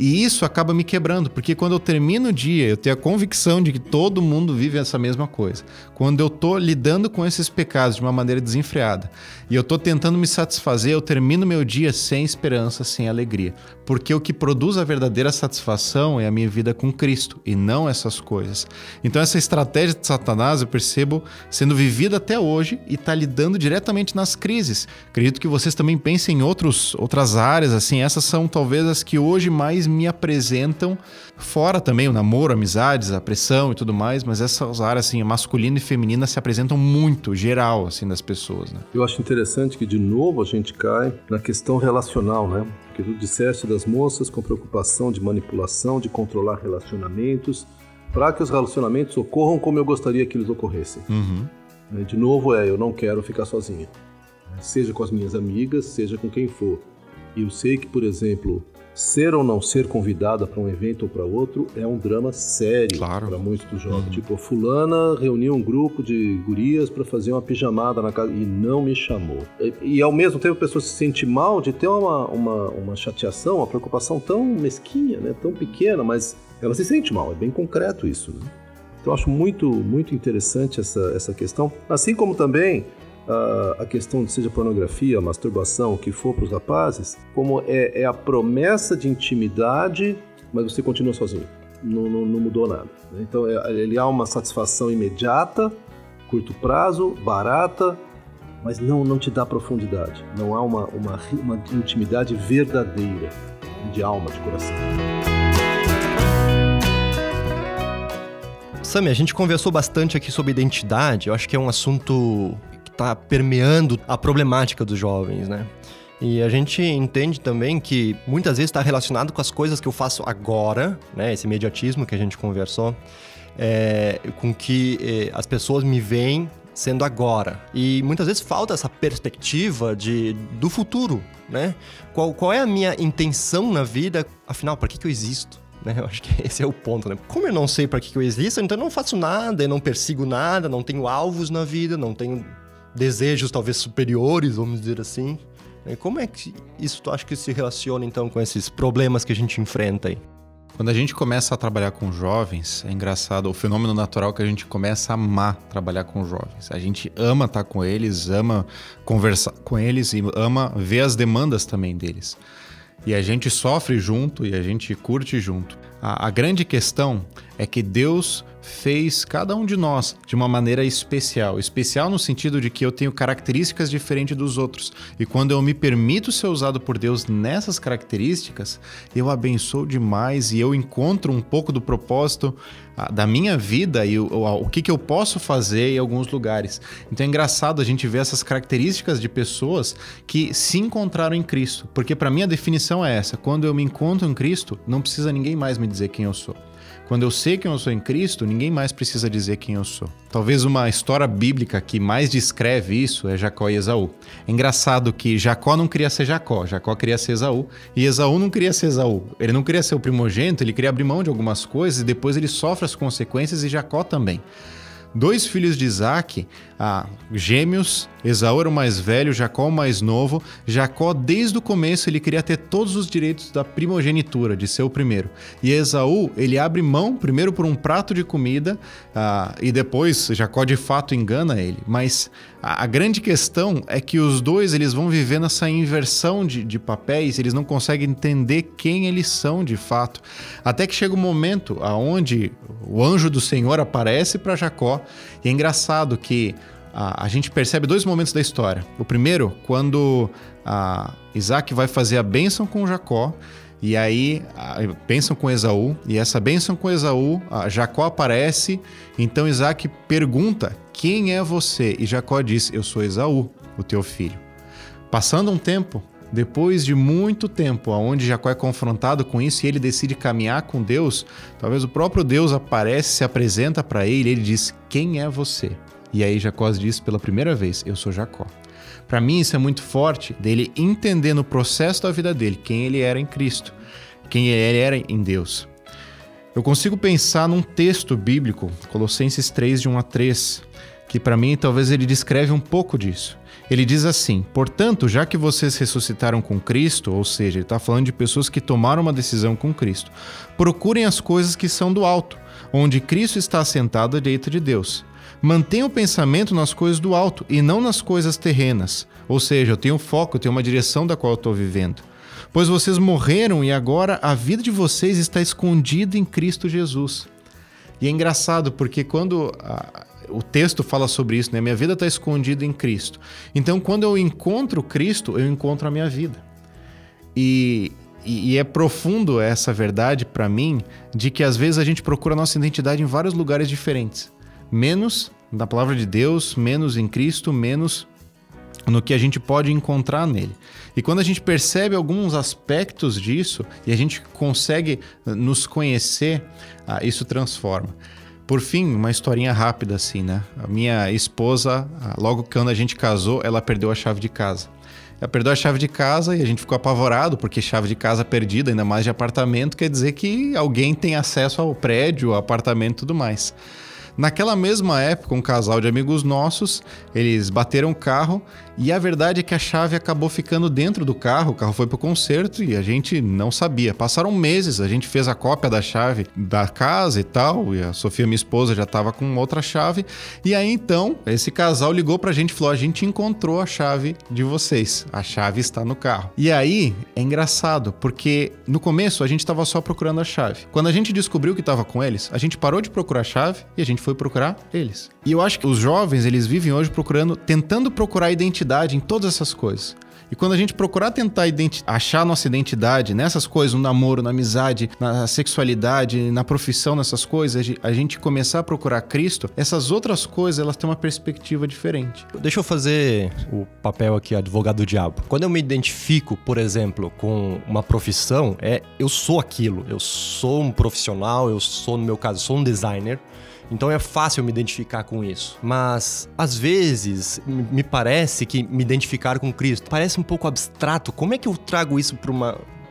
C: E isso acaba me quebrando, porque quando eu termino o dia, eu tenho a convicção de que todo mundo vive essa mesma coisa. Quando eu tô lidando com esses pecados de uma maneira desenfreada e eu tô tentando me satisfazer, eu termino meu dia sem esperança, sem alegria. Porque o que produz a verdadeira satisfação é a minha vida com Cristo e não essas coisas. Então essa estratégia de Satanás eu percebo sendo vivida até hoje e está lidando diretamente nas crises. Acredito que vocês também pensem em outros, outras áreas, assim, essas são talvez as que hoje mais me apresentam fora também o namoro, amizades, a pressão e tudo mais, mas essas áreas assim, masculina e feminina se apresentam muito geral assim das pessoas, né?
B: Eu acho interessante que de novo a gente cai na questão relacional, né? Porque tu disseste das moças com preocupação de manipulação, de controlar relacionamentos, para que os relacionamentos ocorram como eu gostaria que eles ocorressem.
C: Uhum.
B: De novo é, eu não quero ficar sozinha. Seja com as minhas amigas, seja com quem for. E eu sei que, por exemplo, ser ou não ser convidada para um evento ou para outro é um drama sério
C: claro.
B: para muitos dos jovens. Uhum. Tipo, fulana reuniu um grupo de gurias para fazer uma pijamada na casa e não me chamou. E, e, ao mesmo tempo a pessoa se sente mal de ter uma, uma, uma chateação, uma preocupação tão mesquinha, né, tão pequena, mas ela se sente mal. É bem concreto isso. Né? Então eu acho muito, muito interessante essa, essa questão. Assim como também a, questão de seja pornografia, masturbação, o que for para os rapazes, como é, é, a promessa de intimidade, mas você continua sozinho. Não, não, não mudou nada. Né? Então é, ele há uma satisfação imediata, curto prazo, barata, mas não, não te dá profundidade. Não há uma, uma, uma intimidade verdadeira, de alma, de coração.
A: Sami, a gente conversou bastante aqui sobre identidade. Eu acho que é um assunto está permeando a problemática dos jovens, né? E a gente entende também que muitas vezes está relacionado com as coisas que eu faço agora, né? Esse imediatismo que a gente conversou, é, com que é, as pessoas me veem sendo agora. E muitas vezes falta essa perspectiva de, do futuro, né? Qual, qual é a minha intenção na vida? Afinal, para que, que eu existo? Né? Eu acho que esse é o ponto, né? Como eu não sei para que, que eu existo, então eu não faço nada, eu não persigo nada, não tenho alvos na vida, não tenho desejos talvez superiores, vamos dizer assim. E como é que isso tu acha que se relaciona então com esses problemas que a gente enfrenta aí?
C: Quando a gente começa a trabalhar com jovens, é engraçado o fenômeno natural que a gente começa a amar trabalhar com jovens. A gente ama estar com eles, ama conversar com eles e ama ver as demandas também deles. E a gente sofre junto e a gente curte junto. A, a grande questão é que Deus fez cada um de nós de uma maneira especial. Especial no sentido de que eu tenho características diferentes dos outros. E quando eu me permito ser usado por Deus nessas características, eu abençoo demais e eu encontro um pouco do propósito ah, da minha vida e o, o, o que, que eu posso fazer em alguns lugares. Então é engraçado a gente ver essas características de pessoas que se encontraram em Cristo. Porque para mim a definição é essa: quando eu me encontro em Cristo, não precisa ninguém mais me dizer quem eu sou. Quando eu sei quem eu sou em Cristo, ninguém mais precisa dizer quem eu sou. Talvez uma história bíblica que mais descreve isso é Jacó e Esaú. É engraçado que Jacó não queria ser Jacó, Jacó queria ser Esaú, e Esaú não queria ser Esaú. Ele não queria ser o primogênito, ele queria abrir mão de algumas coisas e depois ele sofre as consequências e Jacó também. Dois filhos de Isaac, ah, gêmeos, Esaú era o mais velho, Jacó o mais novo. Jacó, desde o começo, ele queria ter todos os direitos da primogenitura, de ser o primeiro. E Esaú, ele abre mão, primeiro por um prato de comida, ah, e depois Jacó de fato engana ele. Mas a, a, grande questão é que os dois eles vão viver nessa inversão de, de papéis, eles não conseguem entender quem eles são de fato. Até que chega o um momento aonde o anjo do Senhor aparece para Jacó, e é engraçado que a, a gente percebe dois momentos da história. O primeiro, quando a Isaac vai fazer a bênção com Jacó E aí, bênção com Esaú, e essa bênção com Esaú, Jacó aparece, então Isaac pergunta: Quem é você? E Jacó diz: Eu sou Esaú, o teu filho. Passando um tempo, depois de muito tempo, onde Jacó é confrontado com isso e ele decide caminhar com Deus, talvez o próprio Deus aparece, se apresenta para ele e ele diz: Quem é você? E aí Jacó diz pela primeira vez: Eu sou Jacó. Para mim, isso é muito forte dele entender no processo da vida dele quem ele era em Cristo, quem ele era em Deus. Eu consigo pensar num texto bíblico, Colossenses 3, de 1 a 3, que para mim talvez ele descreve um pouco disso. Ele diz assim: Portanto, já que vocês ressuscitaram com Cristo, ou seja, ele está falando de pessoas que tomaram uma decisão com Cristo, procurem as coisas que são do alto, onde Cristo está assentado à direita de Deus. Mantenha o pensamento nas coisas do alto e não nas coisas terrenas. Ou seja, eu tenho foco, eu tenho uma direção da qual eu estou vivendo. Pois vocês morreram e agora a vida de vocês está escondida em Cristo Jesus. E é engraçado porque quando a, o texto fala sobre isso, né? Minha vida está escondida em Cristo. Então, quando eu encontro Cristo, eu encontro a minha vida. E, e, e é profundo essa verdade para mim de que às vezes a gente procura a nossa identidade em vários lugares diferentes menos da palavra de Deus, menos em Cristo, menos no que a gente pode encontrar nele. E quando a gente percebe alguns aspectos disso e a gente consegue nos conhecer, ah, isso transforma. Por fim, uma historinha rápida assim, né? A minha esposa, ah, logo quando a gente casou, ela perdeu a chave de casa. Ela perdeu a chave de casa e a gente ficou apavorado, porque chave de casa perdida, ainda mais de apartamento, quer dizer que alguém tem acesso ao prédio, ao apartamento e tudo mais. Naquela mesma época, um casal de amigos nossos, eles bateram o carro e a verdade é que a chave acabou ficando dentro do carro, o carro foi pro conserto e a gente não sabia. Passaram meses, a gente fez a cópia da chave da casa e tal, e a Sofia, minha esposa, já tava com outra chave. E aí então, esse casal ligou pra gente e falou: "A gente encontrou a chave de vocês. A chave está no carro". E aí é engraçado, porque no começo a gente tava só procurando a chave. Quando a gente descobriu que tava com eles, a gente parou de procurar a chave e a gente foi procurar eles. E eu acho que os jovens, eles vivem hoje procurando, tentando procurar identidade em todas essas coisas. E quando a gente procurar tentar achar nossa identidade nessas coisas, no namoro, na amizade, na sexualidade, na profissão, nessas coisas, a gente começar a procurar Cristo, essas outras coisas elas têm uma perspectiva diferente.
A: Deixa eu fazer o papel aqui, advogado do diabo. Quando eu me identifico, por exemplo, com uma profissão, é eu sou aquilo, eu sou um profissional, eu sou, no meu caso, sou um designer. Então é fácil me identificar com isso. Mas às vezes me parece que me identificar com Cristo parece um pouco abstrato. Como é que eu trago isso para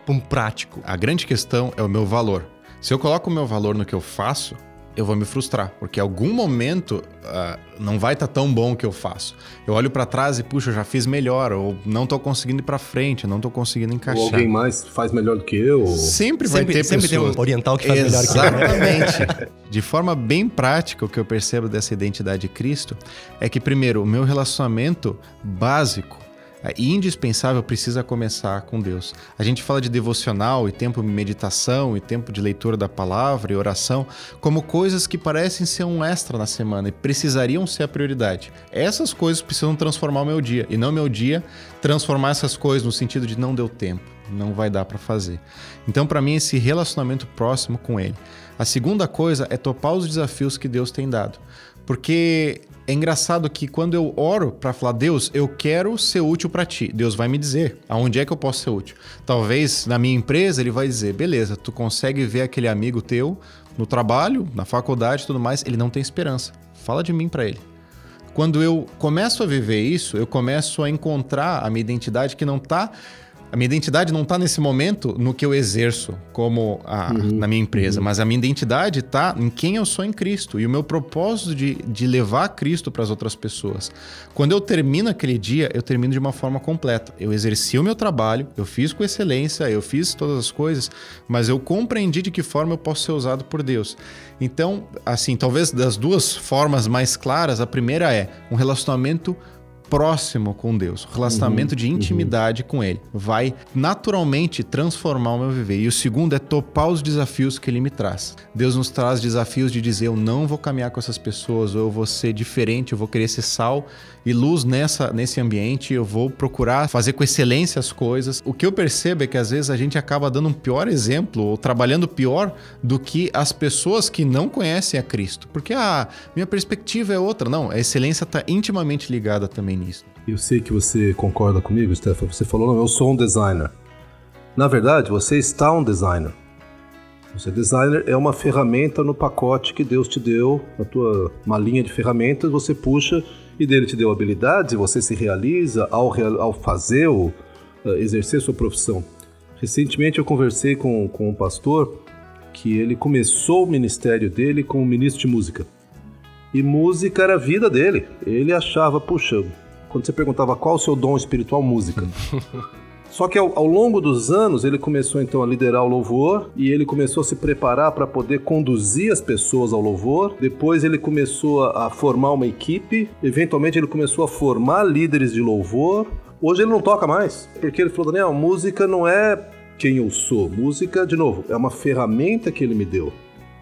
A: um prático?
C: A grande questão é o meu valor. Se eu coloco o meu valor no que eu faço, eu vou me frustrar, porque em algum momento uh, não vai estar tá tão bom o que eu faço. Eu olho para trás e, puxa, eu já fiz melhor, ou não tô conseguindo ir para frente, não tô conseguindo encaixar. Ou
B: alguém mais faz melhor do que eu.
C: Sempre vai sempre, ter
A: sempre
C: pessoas.
A: tem um oriental que faz
C: Exatamente.
A: melhor
C: que eu. Exatamente. De forma bem prática, o que eu percebo dessa identidade de Cristo é que, primeiro, o meu relacionamento básico é indispensável precisa começar com Deus. A gente fala de devocional e tempo de meditação e tempo de leitura da palavra e oração como coisas que parecem ser um extra na semana e precisariam ser a prioridade. Essas coisas precisam transformar o meu dia e não meu dia transformar essas coisas no sentido de não deu tempo, não vai dar para fazer. Então, para mim, esse relacionamento próximo com Ele. A segunda coisa é topar os desafios que Deus tem dado. Porque é engraçado que quando eu oro para falar, Deus, eu quero ser útil para ti, Deus vai me dizer aonde é que eu posso ser útil. Talvez na minha empresa ele vai dizer, beleza, tu consegue ver aquele amigo teu no trabalho, na faculdade tudo mais, ele não tem esperança. Fala de mim para ele. Quando eu começo a viver isso, eu começo a encontrar a minha identidade que não está a minha identidade não está nesse momento no que eu exerço como a, uhum, na minha empresa, uhum. mas a minha identidade está em quem eu sou em Cristo e o meu propósito de, de levar Cristo para as outras pessoas. Quando eu termino aquele dia, eu termino de uma forma completa. Eu exerci o meu trabalho, eu fiz com excelência, eu fiz todas as coisas, mas eu compreendi de que forma eu posso ser usado por Deus. Então, assim, talvez das duas formas mais claras, a primeira é um relacionamento próximo com Deus, relacionamento uhum, de intimidade uhum. com Ele. Vai naturalmente transformar o meu viver. E o segundo é topar os desafios que Ele me traz. Deus nos traz desafios de dizer: eu não vou caminhar com essas pessoas, ou eu vou ser diferente, eu vou querer ser sal e luz nessa, nesse ambiente, eu vou procurar fazer com excelência as coisas. O que eu percebo é que às vezes a gente acaba dando um pior exemplo ou trabalhando pior do que as pessoas que não conhecem a Cristo. Porque a minha perspectiva é outra. Não, a excelência está intimamente ligada também nisso.
B: Eu sei que você concorda comigo, Stefan. Você falou, não, eu sou um designer. Na verdade, você está um designer. Você designer é uma ferramenta no pacote que Deus te deu, na tua malinha de ferramentas, você puxa e dele te deu habilidades você se realiza ao, ao fazer ou uh, exercer sua profissão. Recentemente eu conversei com, com um pastor que ele começou o ministério dele como ministro de música. E música era a vida dele. Ele achava, puxa, quando você perguntava qual o seu dom espiritual, música. Só que ao, ao, longo dos anos ele começou então a liderar o louvor e ele começou a se preparar para poder conduzir as pessoas ao louvor. Depois ele começou a, a formar uma equipe. Eventualmente ele começou a formar líderes de louvor. Hoje ele não toca mais, porque ele falou: Daniel, música não é quem eu sou. Música, de novo, é uma ferramenta que ele me deu.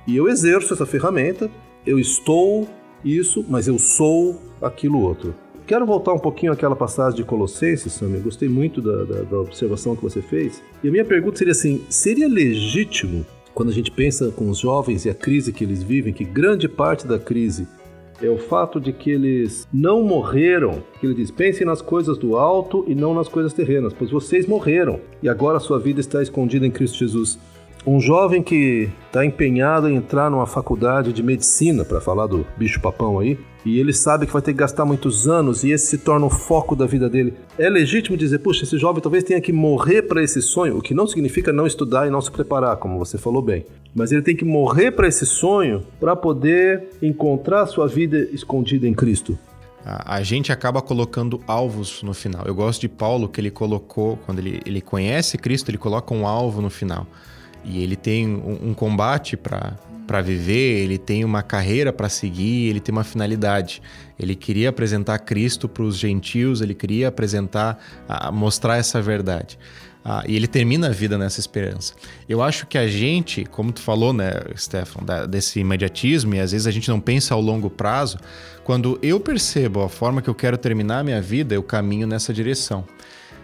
B: E eu exerço essa ferramenta, eu estou isso, mas eu sou aquilo outro. Quero voltar um pouquinho àquela passagem de Colossenses, Sam. Gostei muito da, da, da observação que você fez. E a minha pergunta seria assim: seria legítimo, quando a gente pensa com os jovens e a crise que eles vivem, que grande parte da crise é o fato de que eles não morreram. Que ele diz: pensem nas coisas do alto e não nas coisas terrenas, pois vocês morreram e agora a sua vida está escondida em Cristo Jesus. Um jovem que está empenhado em entrar numa faculdade de medicina, para falar do bicho papão aí, e ele sabe que vai ter que gastar muitos anos e esse se torna o foco da vida dele. É legítimo dizer, puxa, esse jovem talvez tenha que morrer para esse sonho, o que não significa não estudar e não se preparar, como você falou bem. Mas ele tem que morrer para esse sonho para poder encontrar sua vida escondida em Cristo.
C: A, gente acaba colocando alvos no final. Eu gosto de Paulo que ele colocou, quando ele, ele conhece Cristo, ele coloca um alvo no final. E ele tem um, um combate para para viver, ele tem uma carreira para seguir, ele tem uma finalidade. Ele queria apresentar Cristo para os gentios, ele queria apresentar, mostrar essa verdade. Ah, e ele termina a vida nessa esperança. Eu acho que a gente, como tu falou, né, Stefan, da, desse imediatismo, e às vezes a gente não pensa ao longo prazo, quando eu percebo a forma que eu quero terminar a minha vida, eu caminho nessa direção.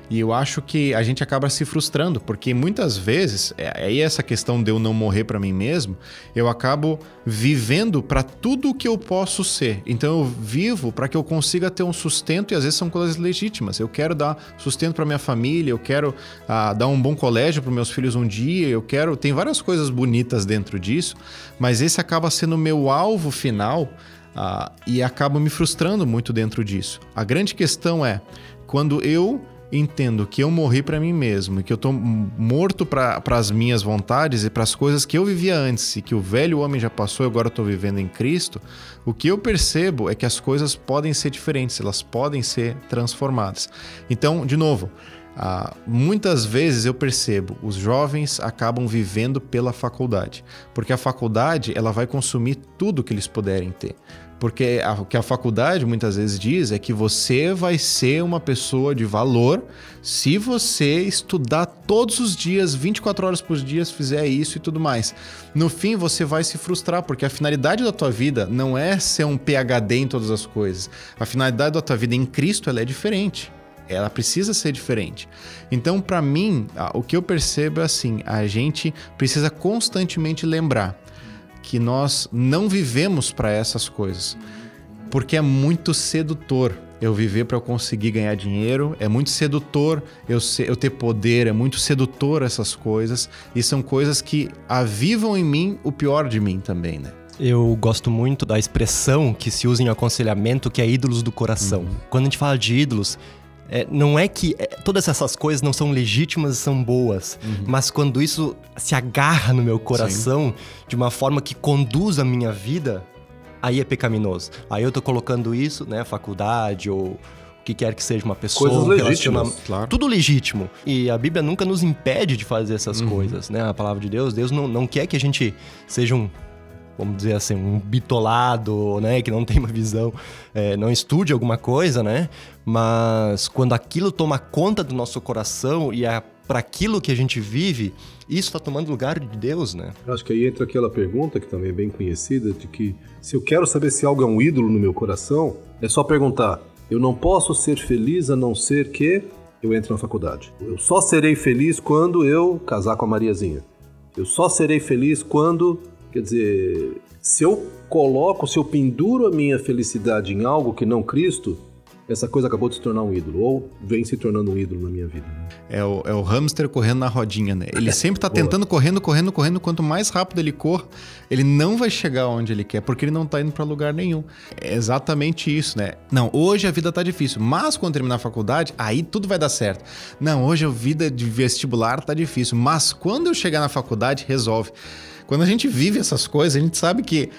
C: E eu acho que a gente acaba se frustrando, porque muitas vezes, é, aí é essa questão de eu não morrer para mim mesmo, eu acabo vivendo para tudo o que eu posso ser. Então eu vivo para que eu consiga ter um sustento e às vezes são coisas legítimas. Eu quero dar sustento para minha família, eu quero ah, dar um bom colégio para meus filhos um dia, eu quero. Tem várias coisas bonitas dentro disso, mas esse acaba sendo o meu alvo final. Ah, e acaba me frustrando muito dentro disso. A grande questão é quando eu entendo que eu morri para mim mesmo e que eu tô morto para as minhas vontades e para as coisas que eu vivia antes e que o velho homem já passou e agora eu tô vivendo em Cristo, o que eu percebo é que as coisas podem ser diferentes, elas podem ser transformadas. Então, de novo, ah, muitas vezes eu percebo os jovens acabam vivendo pela faculdade, porque a faculdade ela vai consumir tudo que eles puderem ter. Porque a, o que a faculdade muitas vezes diz é que você vai ser uma pessoa de valor se você estudar todos os dias, 24 horas por dia, fizer isso e tudo mais. No fim, você vai se frustrar, porque a finalidade da tua vida não é ser um PhD em todas as coisas. A finalidade da tua vida em Cristo ela é diferente. Ela precisa ser diferente. Então, para mim, o que eu percebo é assim: a gente precisa constantemente lembrar que nós não vivemos para essas coisas. Porque é muito sedutor eu viver para eu conseguir ganhar dinheiro, é muito sedutor eu, ser, eu ter poder, é muito sedutor essas coisas, e são coisas que avivam em mim o pior de mim também, né?
A: Eu gosto muito da expressão que se usa em aconselhamento, que é ídolos do coração. Uhum. Quando a gente fala de ídolos, é, não é que é, todas essas coisas não são legítimas e são boas, uhum. mas quando isso se agarra no meu coração Sim. de uma forma que conduz a minha vida, aí é pecaminoso. Aí eu tô colocando isso, né, faculdade ou o que quer que seja uma pessoa.
B: Coisas legítimas, claro.
A: Tudo legítimo. E a Bíblia nunca nos impede de fazer essas uhum. coisas, né? A palavra de Deus, Deus não, não quer que a gente seja um vamos dizer assim, um bitolado, né, que não tem uma visão, é, não estude alguma coisa, né? Mas quando aquilo toma conta do nosso coração e é para aquilo que a gente vive, isso está tomando lugar de Deus, né?
B: Acho que aí entra aquela pergunta que também é bem conhecida de que se eu quero saber se algo é um ídolo no meu coração, é só perguntar: eu não posso ser feliz a não ser que eu entre na faculdade. Eu só serei feliz quando eu casar com a Mariazinha. Eu só serei feliz quando, quer dizer, se eu coloco, se eu penduro a minha felicidade em algo que não Cristo, essa coisa acabou de se tornar um ídolo, ou vem se tornando um ídolo na minha vida. Né?
C: É, o, é o hamster correndo na rodinha, né? Ele sempre tá tentando, correndo, correndo, correndo. Quanto mais rápido ele corre, ele não vai chegar onde ele quer, porque ele não tá indo para lugar nenhum. É exatamente isso, né? Não, hoje a vida tá difícil, mas quando terminar a faculdade, aí tudo vai dar certo. Não, hoje a vida de vestibular tá difícil, mas quando eu chegar na faculdade, resolve. Quando a gente vive essas coisas, a gente sabe que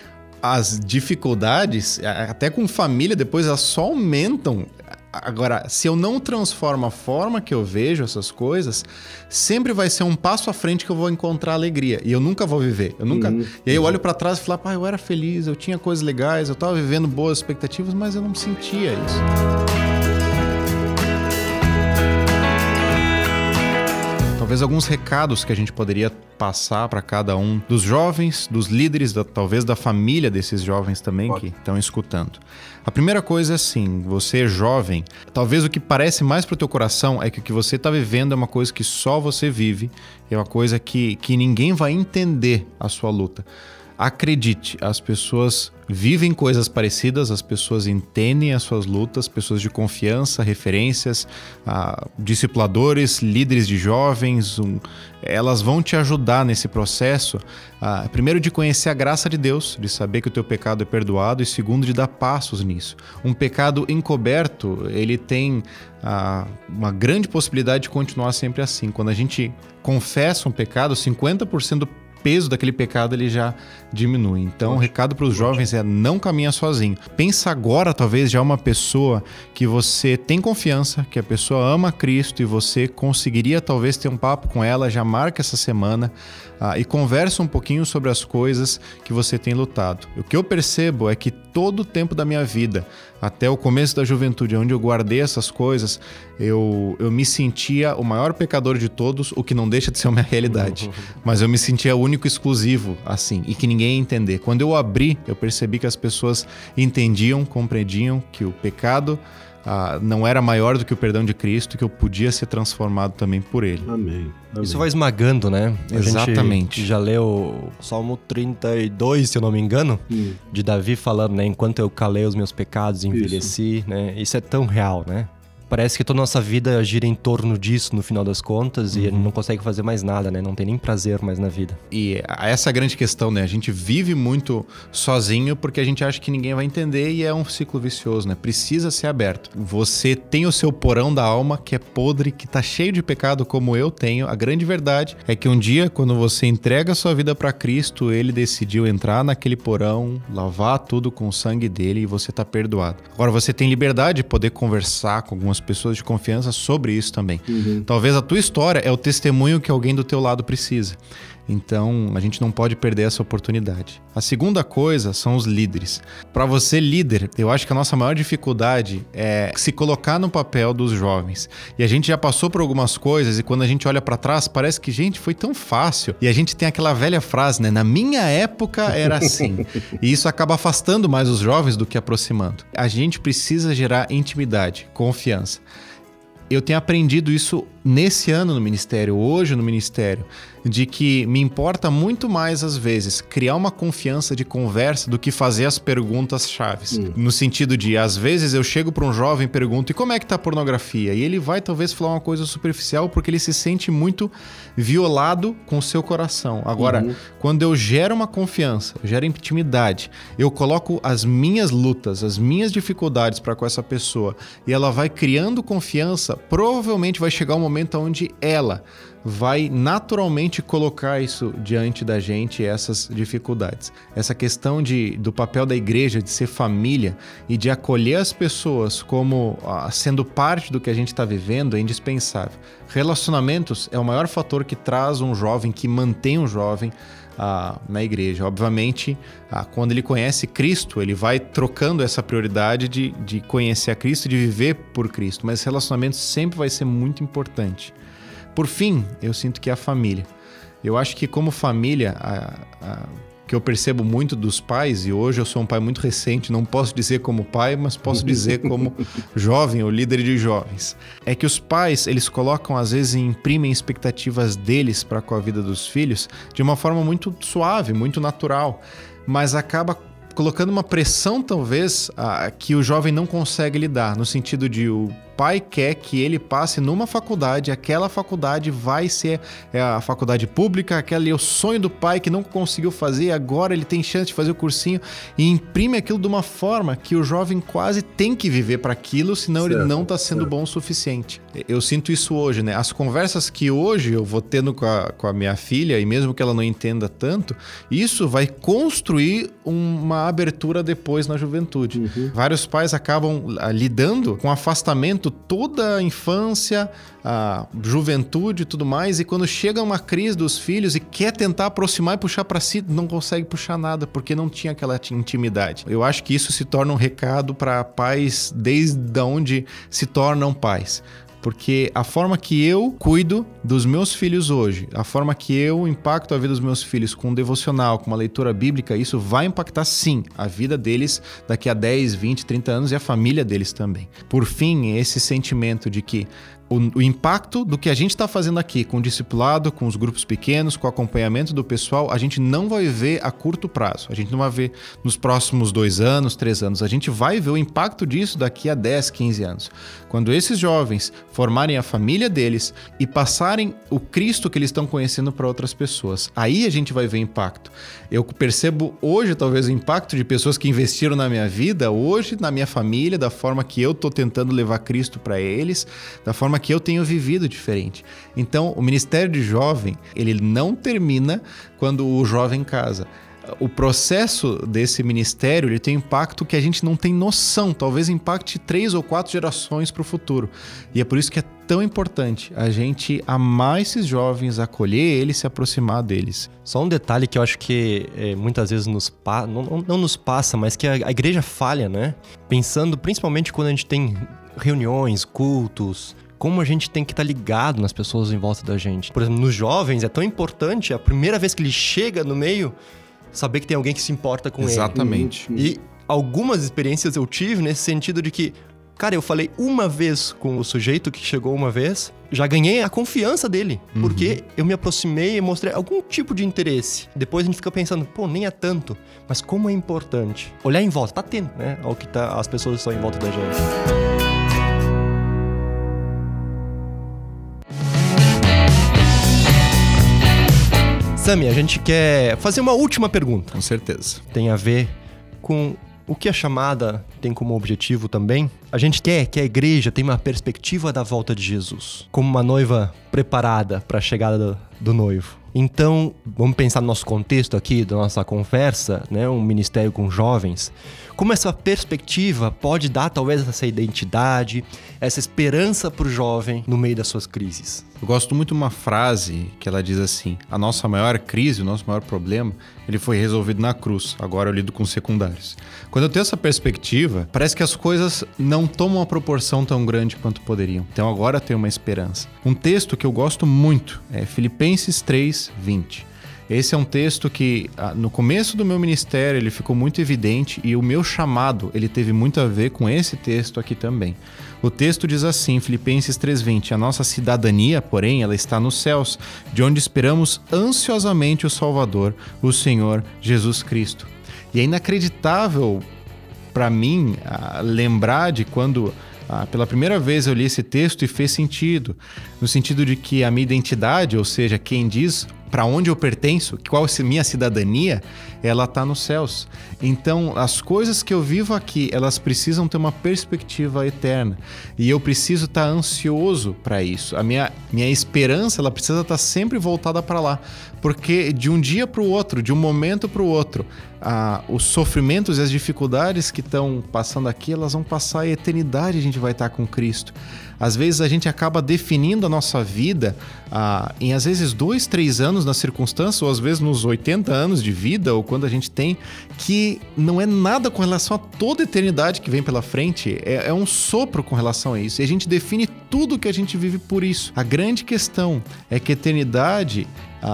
C: as dificuldades, até com família, depois elas só aumentam. Agora, se eu não transformo a forma que eu vejo essas coisas, sempre vai ser um passo à frente que eu vou encontrar alegria. E eu nunca vou viver. Eu nunca. Uhum. E aí eu olho para trás e falo, pai, eu era feliz, eu tinha coisas legais, eu tava vivendo boas expectativas, mas eu não sentia isso. Talvez alguns recados que a gente poderia passar para cada um dos jovens, dos líderes, da, talvez da família desses jovens também que estão escutando. A primeira coisa é assim, você é jovem, talvez o que parece mais pro teu coração é que o que você está vivendo é uma coisa que só você vive, é uma coisa que, que ninguém vai entender a sua luta. Acredite, as pessoas vivem coisas parecidas, as pessoas entendem as suas lutas, pessoas de confiança, referências, ah, discipuladores, líderes de jovens, um, elas vão te ajudar nesse processo, ah, primeiro de conhecer a graça de Deus, de saber que o teu pecado é perdoado e segundo de dar passos nisso. Um pecado encoberto, ele tem ah, uma grande possibilidade de continuar sempre assim. Quando a gente confessa um pecado, 50% do peso daquele pecado ele já diminui. Então, o recado para os jovens é não caminha sozinho. Pensa agora, talvez, já uma pessoa que você tem confiança, que a pessoa ama Cristo e você conseguiria talvez ter um papo com ela, já marca essa semana ah, e conversa um pouquinho sobre as coisas que você tem lutado. O que eu percebo é que todo o tempo da minha vida, até o começo da juventude, onde eu guardei essas coisas, eu, eu me sentia o maior pecador de todos, o que não deixa de ser uma realidade. Mas eu me sentia único e exclusivo, assim, e que ninguém ia entender. Quando eu abri, eu percebi que as pessoas entendiam, compreendiam que o pecado ah, não era maior do que o perdão de Cristo, que eu podia ser transformado também por ele.
B: Amém. Amém.
A: Isso vai esmagando, né?
C: A Exatamente.
A: já leu o Salmo 32, se eu não me engano, hum. de Davi falando, né? Enquanto eu calei os meus pecados, envelheci, Isso. né? Isso é tão real, né? Parece que toda a nossa vida gira em torno disso no final das contas uhum. e a gente não consegue fazer mais nada, né? Não tem nem prazer mais na vida.
C: E essa é a grande questão, né? A gente vive muito sozinho porque a gente acha que ninguém vai entender e é um ciclo vicioso, né? Precisa ser aberto. Você tem o seu porão da alma que é podre, que tá cheio de pecado como eu tenho. A grande verdade é que um dia quando você entrega a sua vida para Cristo, ele decidiu entrar naquele porão, lavar tudo com o sangue dele e você tá perdoado. Agora você tem liberdade de poder conversar com algumas algumas pessoas de confiança sobre isso também. Uhum. Talvez a tua história é o testemunho que alguém do teu lado precisa. Então, a gente não pode perder essa oportunidade. A segunda coisa são os líderes. Para você líder, eu acho que a nossa maior dificuldade é se colocar no papel dos jovens. E a gente já passou por algumas coisas e quando a gente olha para trás, parece que gente foi tão fácil. E a gente tem aquela velha frase, né? Na minha época era assim. e isso acaba afastando mais os jovens do que aproximando. A gente precisa gerar intimidade, confiança eu tenho aprendido isso nesse ano no ministério, hoje no ministério, de que me importa muito mais às vezes criar uma confiança de conversa do que fazer as perguntas chaves. Hum. No sentido de às vezes eu chego para um jovem e pergunto: "E como é que tá a pornografia?" E ele vai talvez falar uma coisa superficial porque ele se sente muito violado com o seu coração. Agora, uhum. quando eu gero uma confiança, gero intimidade, eu coloco as minhas lutas, as minhas dificuldades para com essa pessoa e ela vai criando confiança, provavelmente vai chegar um momento momento onde ela vai naturalmente colocar isso diante da gente, essas dificuldades. Essa questão de, do papel da igreja de ser família e de acolher as pessoas como ah, sendo parte do que a gente está vivendo é indispensável. Relacionamentos é o maior fator que traz um jovem, que mantém um jovem ah, na igreja. Obviamente, ah, quando ele conhece Cristo, ele vai trocando essa prioridade de, de conhecer a Cristo, de viver por Cristo. Mas esse relacionamento sempre vai ser muito importante. Por fim, eu sinto que é a família. Eu acho que como família, a, que eu percebo muito dos pais, e hoje eu sou um pai muito recente, não posso dizer como pai, mas posso dizer como jovem ou líder de jovens, é que os pais, eles colocam, às vezes, imprimem expectativas deles para com a vida dos filhos de uma forma muito suave, muito natural, mas acaba colocando uma pressão, talvez, a, que o jovem não consegue lidar, no sentido de o pai quer que ele passe numa faculdade, aquela faculdade vai ser é, a faculdade pública, aquele é o sonho do pai que não conseguiu fazer, agora ele tem chance de fazer o cursinho e imprime aquilo de uma forma que o jovem quase tem que viver para aquilo, senão certo, ele não está sendo certo. bom o suficiente. Eu sinto isso hoje, né? As conversas que hoje eu vou tendo com a, com a minha filha, e mesmo que ela não entenda tanto, isso vai construir uma abertura depois na juventude. Uhum. Vários pais acabam ah, lidando com afastamento toda a infância, a juventude e tudo mais, e quando chega uma crise dos filhos e quer tentar aproximar e puxar para si, não consegue puxar nada, porque não tinha aquela intimidade. Eu acho que isso se torna um recado para pais desde onde se tornam pais porque a forma que eu cuido dos meus filhos hoje, a forma que eu impacto a vida dos meus filhos com um devocional, com uma leitura bíblica, isso vai impactar sim a vida deles daqui a 10, 20, 30 anos e a família deles também. Por fim, esse sentimento de que o, o, impacto do que a gente está fazendo aqui com o discipulado, com os grupos pequenos, com o acompanhamento do pessoal, a gente não vai ver a curto prazo. A gente não vai ver nos próximos dois anos, três anos. A gente vai ver o impacto disso daqui a 10, 15 anos. Quando esses jovens formarem a família deles e passarem o Cristo que eles estão conhecendo para outras pessoas, aí a gente vai ver impacto. Eu percebo hoje, talvez, o impacto de pessoas que investiram na minha vida, hoje, na minha família, da forma que eu estou tentando levar Cristo para eles, da forma forma que eu tenho vivido diferente. Então, o ministério de jovem, ele não termina quando o jovem casa o processo desse ministério ele tem impacto que a gente não tem noção, talvez impacte três ou quatro gerações para o futuro. E é por isso que é tão importante a gente amar esses jovens, acolher eles, se aproximar deles.
A: Só um detalhe que eu acho que é, muitas vezes nos pa não, não, não, nos passa, mas que a, a igreja falha, né? Pensando principalmente quando a gente tem reuniões, cultos, como a gente tem que estar tá ligado nas pessoas em volta da gente. Por exemplo, nos jovens é tão importante a primeira vez que ele chega no meio saber que tem alguém que se importa com
C: Exatamente.
A: ele. Exatamente. E algumas experiências eu tive nesse sentido de que Cara, eu falei uma vez com o sujeito que chegou uma vez, já ganhei a confiança dele, uhum. porque eu me aproximei e mostrei algum tipo de interesse. Depois a gente fica pensando, pô, nem é tanto, mas como é importante. Olhar em volta, tá tendo, né? Ao que tá, as pessoas estão em volta da gente. Sami, a gente quer fazer uma última pergunta.
C: Com certeza.
A: Tem a ver com o que a chamada tem como objetivo também. A gente quer que a igreja tenha uma perspectiva da volta de Jesus, como uma noiva preparada para a chegada do, do noivo. Então, vamos pensar no nosso contexto aqui, da nossa conversa, né? Um ministério com jovens. Como essa perspectiva pode dar talvez essa identidade, essa esperança para o jovem no meio das suas crises?
C: Eu gosto muito de uma frase que ela diz assim: a nossa maior crise, o nosso maior problema, ele foi resolvido na cruz. Agora eu lido com secundários. Quando eu tenho essa perspectiva, parece que as coisas não tomam uma proporção tão grande quanto poderiam. Então agora eu tenho uma esperança. Um texto que eu gosto muito é Filipenses 3, 20. Esse é um texto que ah, no começo do meu ministério ele ficou muito evidente e o meu chamado ele teve muito a ver com esse texto aqui também. O texto diz assim, Filipenses 3:20: A nossa cidadania, porém, ela está nos céus, de onde esperamos ansiosamente o Salvador, o Senhor Jesus Cristo. E é inacreditável para mim ah, lembrar de quando ah, pela primeira vez eu li esse texto e fez sentido, no sentido de que a minha identidade, ou seja, quem diz para onde eu pertenço, qual é a minha cidadania, ela está nos céus. Então, as coisas que eu vivo aqui, elas precisam ter uma perspectiva eterna. E eu preciso estar tá ansioso para isso. A minha, minha esperança, ela precisa estar tá sempre voltada para lá. Porque de um dia para o outro, de um momento para o outro, ah, os sofrimentos e as dificuldades que estão passando aqui, elas vão passar a eternidade, a gente vai estar tá com Cristo. Às vezes a gente acaba definindo a nossa vida ah, em às vezes dois, três anos nas circunstâncias, ou às vezes nos 80 anos de vida, ou quando a gente tem, que não é nada com relação a toda a eternidade que vem pela frente. É, é um sopro com relação a isso. E a gente define tudo que a gente vive por isso. A grande questão é que a eternidade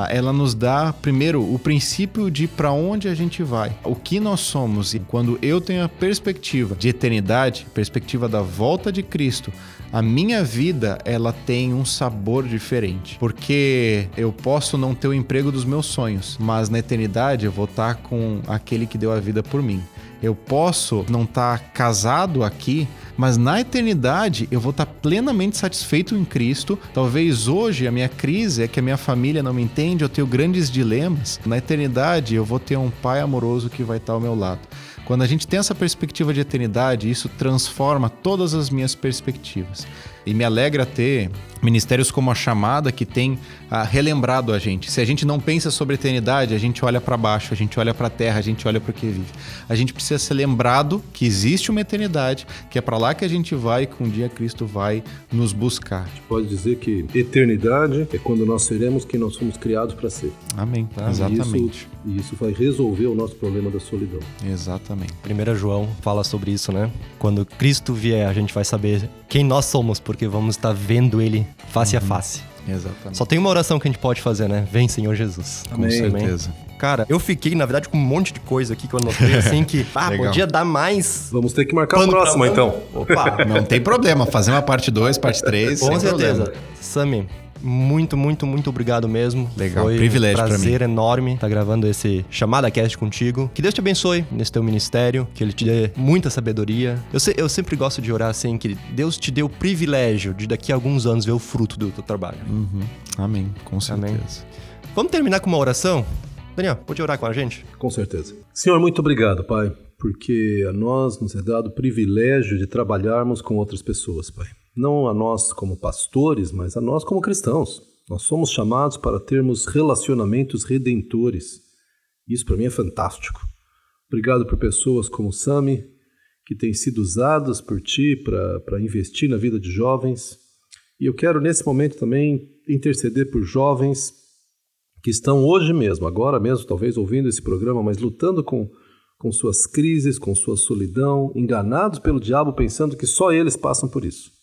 C: ela nos dá, primeiro, o princípio de para onde a gente vai, o que nós somos. E quando eu tenho a perspectiva de eternidade, perspectiva da volta de Cristo, a minha vida ela tem um sabor diferente. Porque eu posso não ter o emprego dos meus sonhos, mas na eternidade eu vou estar com aquele que deu a vida por mim. Eu posso não estar casado aqui, mas na eternidade eu vou estar plenamente satisfeito em Cristo. Talvez hoje a minha crise é que a minha família não me entende, eu tenho grandes dilemas. Na eternidade eu vou ter um pai amoroso que vai estar ao meu lado. Quando a gente tem essa perspectiva de eternidade, isso transforma todas as minhas perspectivas. E me alegra ter ministérios como a Chamada que tem ah, relembrado a gente. Se a gente não pensa sobre eternidade, a gente olha para baixo, a gente olha para a terra, a gente olha para o que vive. A gente precisa ser lembrado que existe uma eternidade, que é para lá que a gente vai e que um dia Cristo vai nos buscar. A
B: gente pode dizer que eternidade é quando nós seremos quem nós fomos criados para ser.
C: Amém. Ah, Exatamente.
B: E isso, e isso vai resolver o nosso problema da solidão.
C: Exatamente.
A: 1 João fala sobre isso, né? Quando Cristo vier, a gente vai saber quem nós somos, porque vamos estar vendo Ele face uhum. a face.
C: Exatamente.
A: Só tem uma oração que a gente pode fazer, né? Vem, Senhor Jesus.
C: Com certeza.
A: Cara, eu fiquei, na verdade, com um monte de coisa aqui que eu anotei, assim, que ah, podia dar mais.
B: Vamos ter que marcar o próximo, então.
C: Opa! Não tem problema, fazer uma parte 2, parte 3.
A: Com certeza. Problema. Sami, muito, muito, muito obrigado mesmo.
C: Legal,
A: Foi
C: privilégio
A: um prazer
C: pra
A: mim. enorme estar tá gravando esse Chamada Cast contigo. Que Deus te abençoe nesse teu ministério, que Ele te dê muita sabedoria. Eu, se, eu sempre gosto de orar assim, que Deus te dê o privilégio de daqui a alguns anos ver o fruto do teu trabalho.
C: Uhum. Amém, com certeza. Amém.
A: Vamos terminar com uma oração? Daniel, pode orar com a gente?
B: Com certeza. Senhor, muito obrigado, Pai, porque a nós nos é dado o privilégio de trabalharmos com outras pessoas, Pai não a nós como pastores, mas a nós como cristãos. Nós somos chamados para termos relacionamentos redentores. Isso para mim é fantástico. Obrigado por pessoas como Sami, que têm sido usadas por ti para investir na vida de jovens. E eu quero nesse momento também interceder por jovens que estão hoje mesmo, agora mesmo, talvez ouvindo esse programa, mas lutando com, com suas crises, com sua solidão, enganados pelo diabo, pensando que só eles passam por isso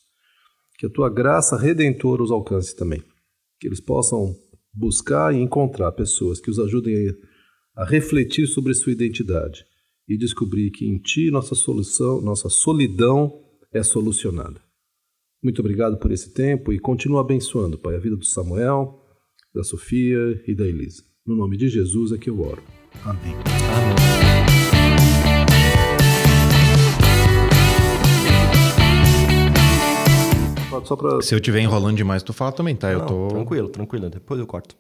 B: que a tua graça redentora os alcance também. Que eles possam buscar e encontrar pessoas que os ajudem a refletir sobre sua identidade e descobrir que em ti nossa solução, nossa solidão é solucionada. Muito obrigado por esse tempo e continua abençoando, Pai, a vida do Samuel, da Sofia e da Elisa. No nome de Jesus é que eu oro. Amém.
A: Amém.
C: Só pra... Se eu tiver enrolando demais, tu fala também, tá? Eu
A: Não,
C: tô.
A: Tranquilo, tranquilo. Depois eu corto.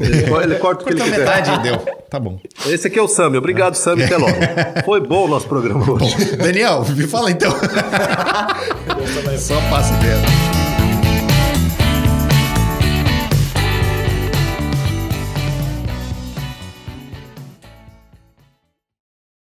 B: Ele, ele corta o que ele quiser.
C: metade, deu. Tá bom.
B: Esse aqui é o Sami. Obrigado, Sami. Até logo. Foi bom o nosso programa hoje.
C: Daniel, me fala então. Só passa dentro.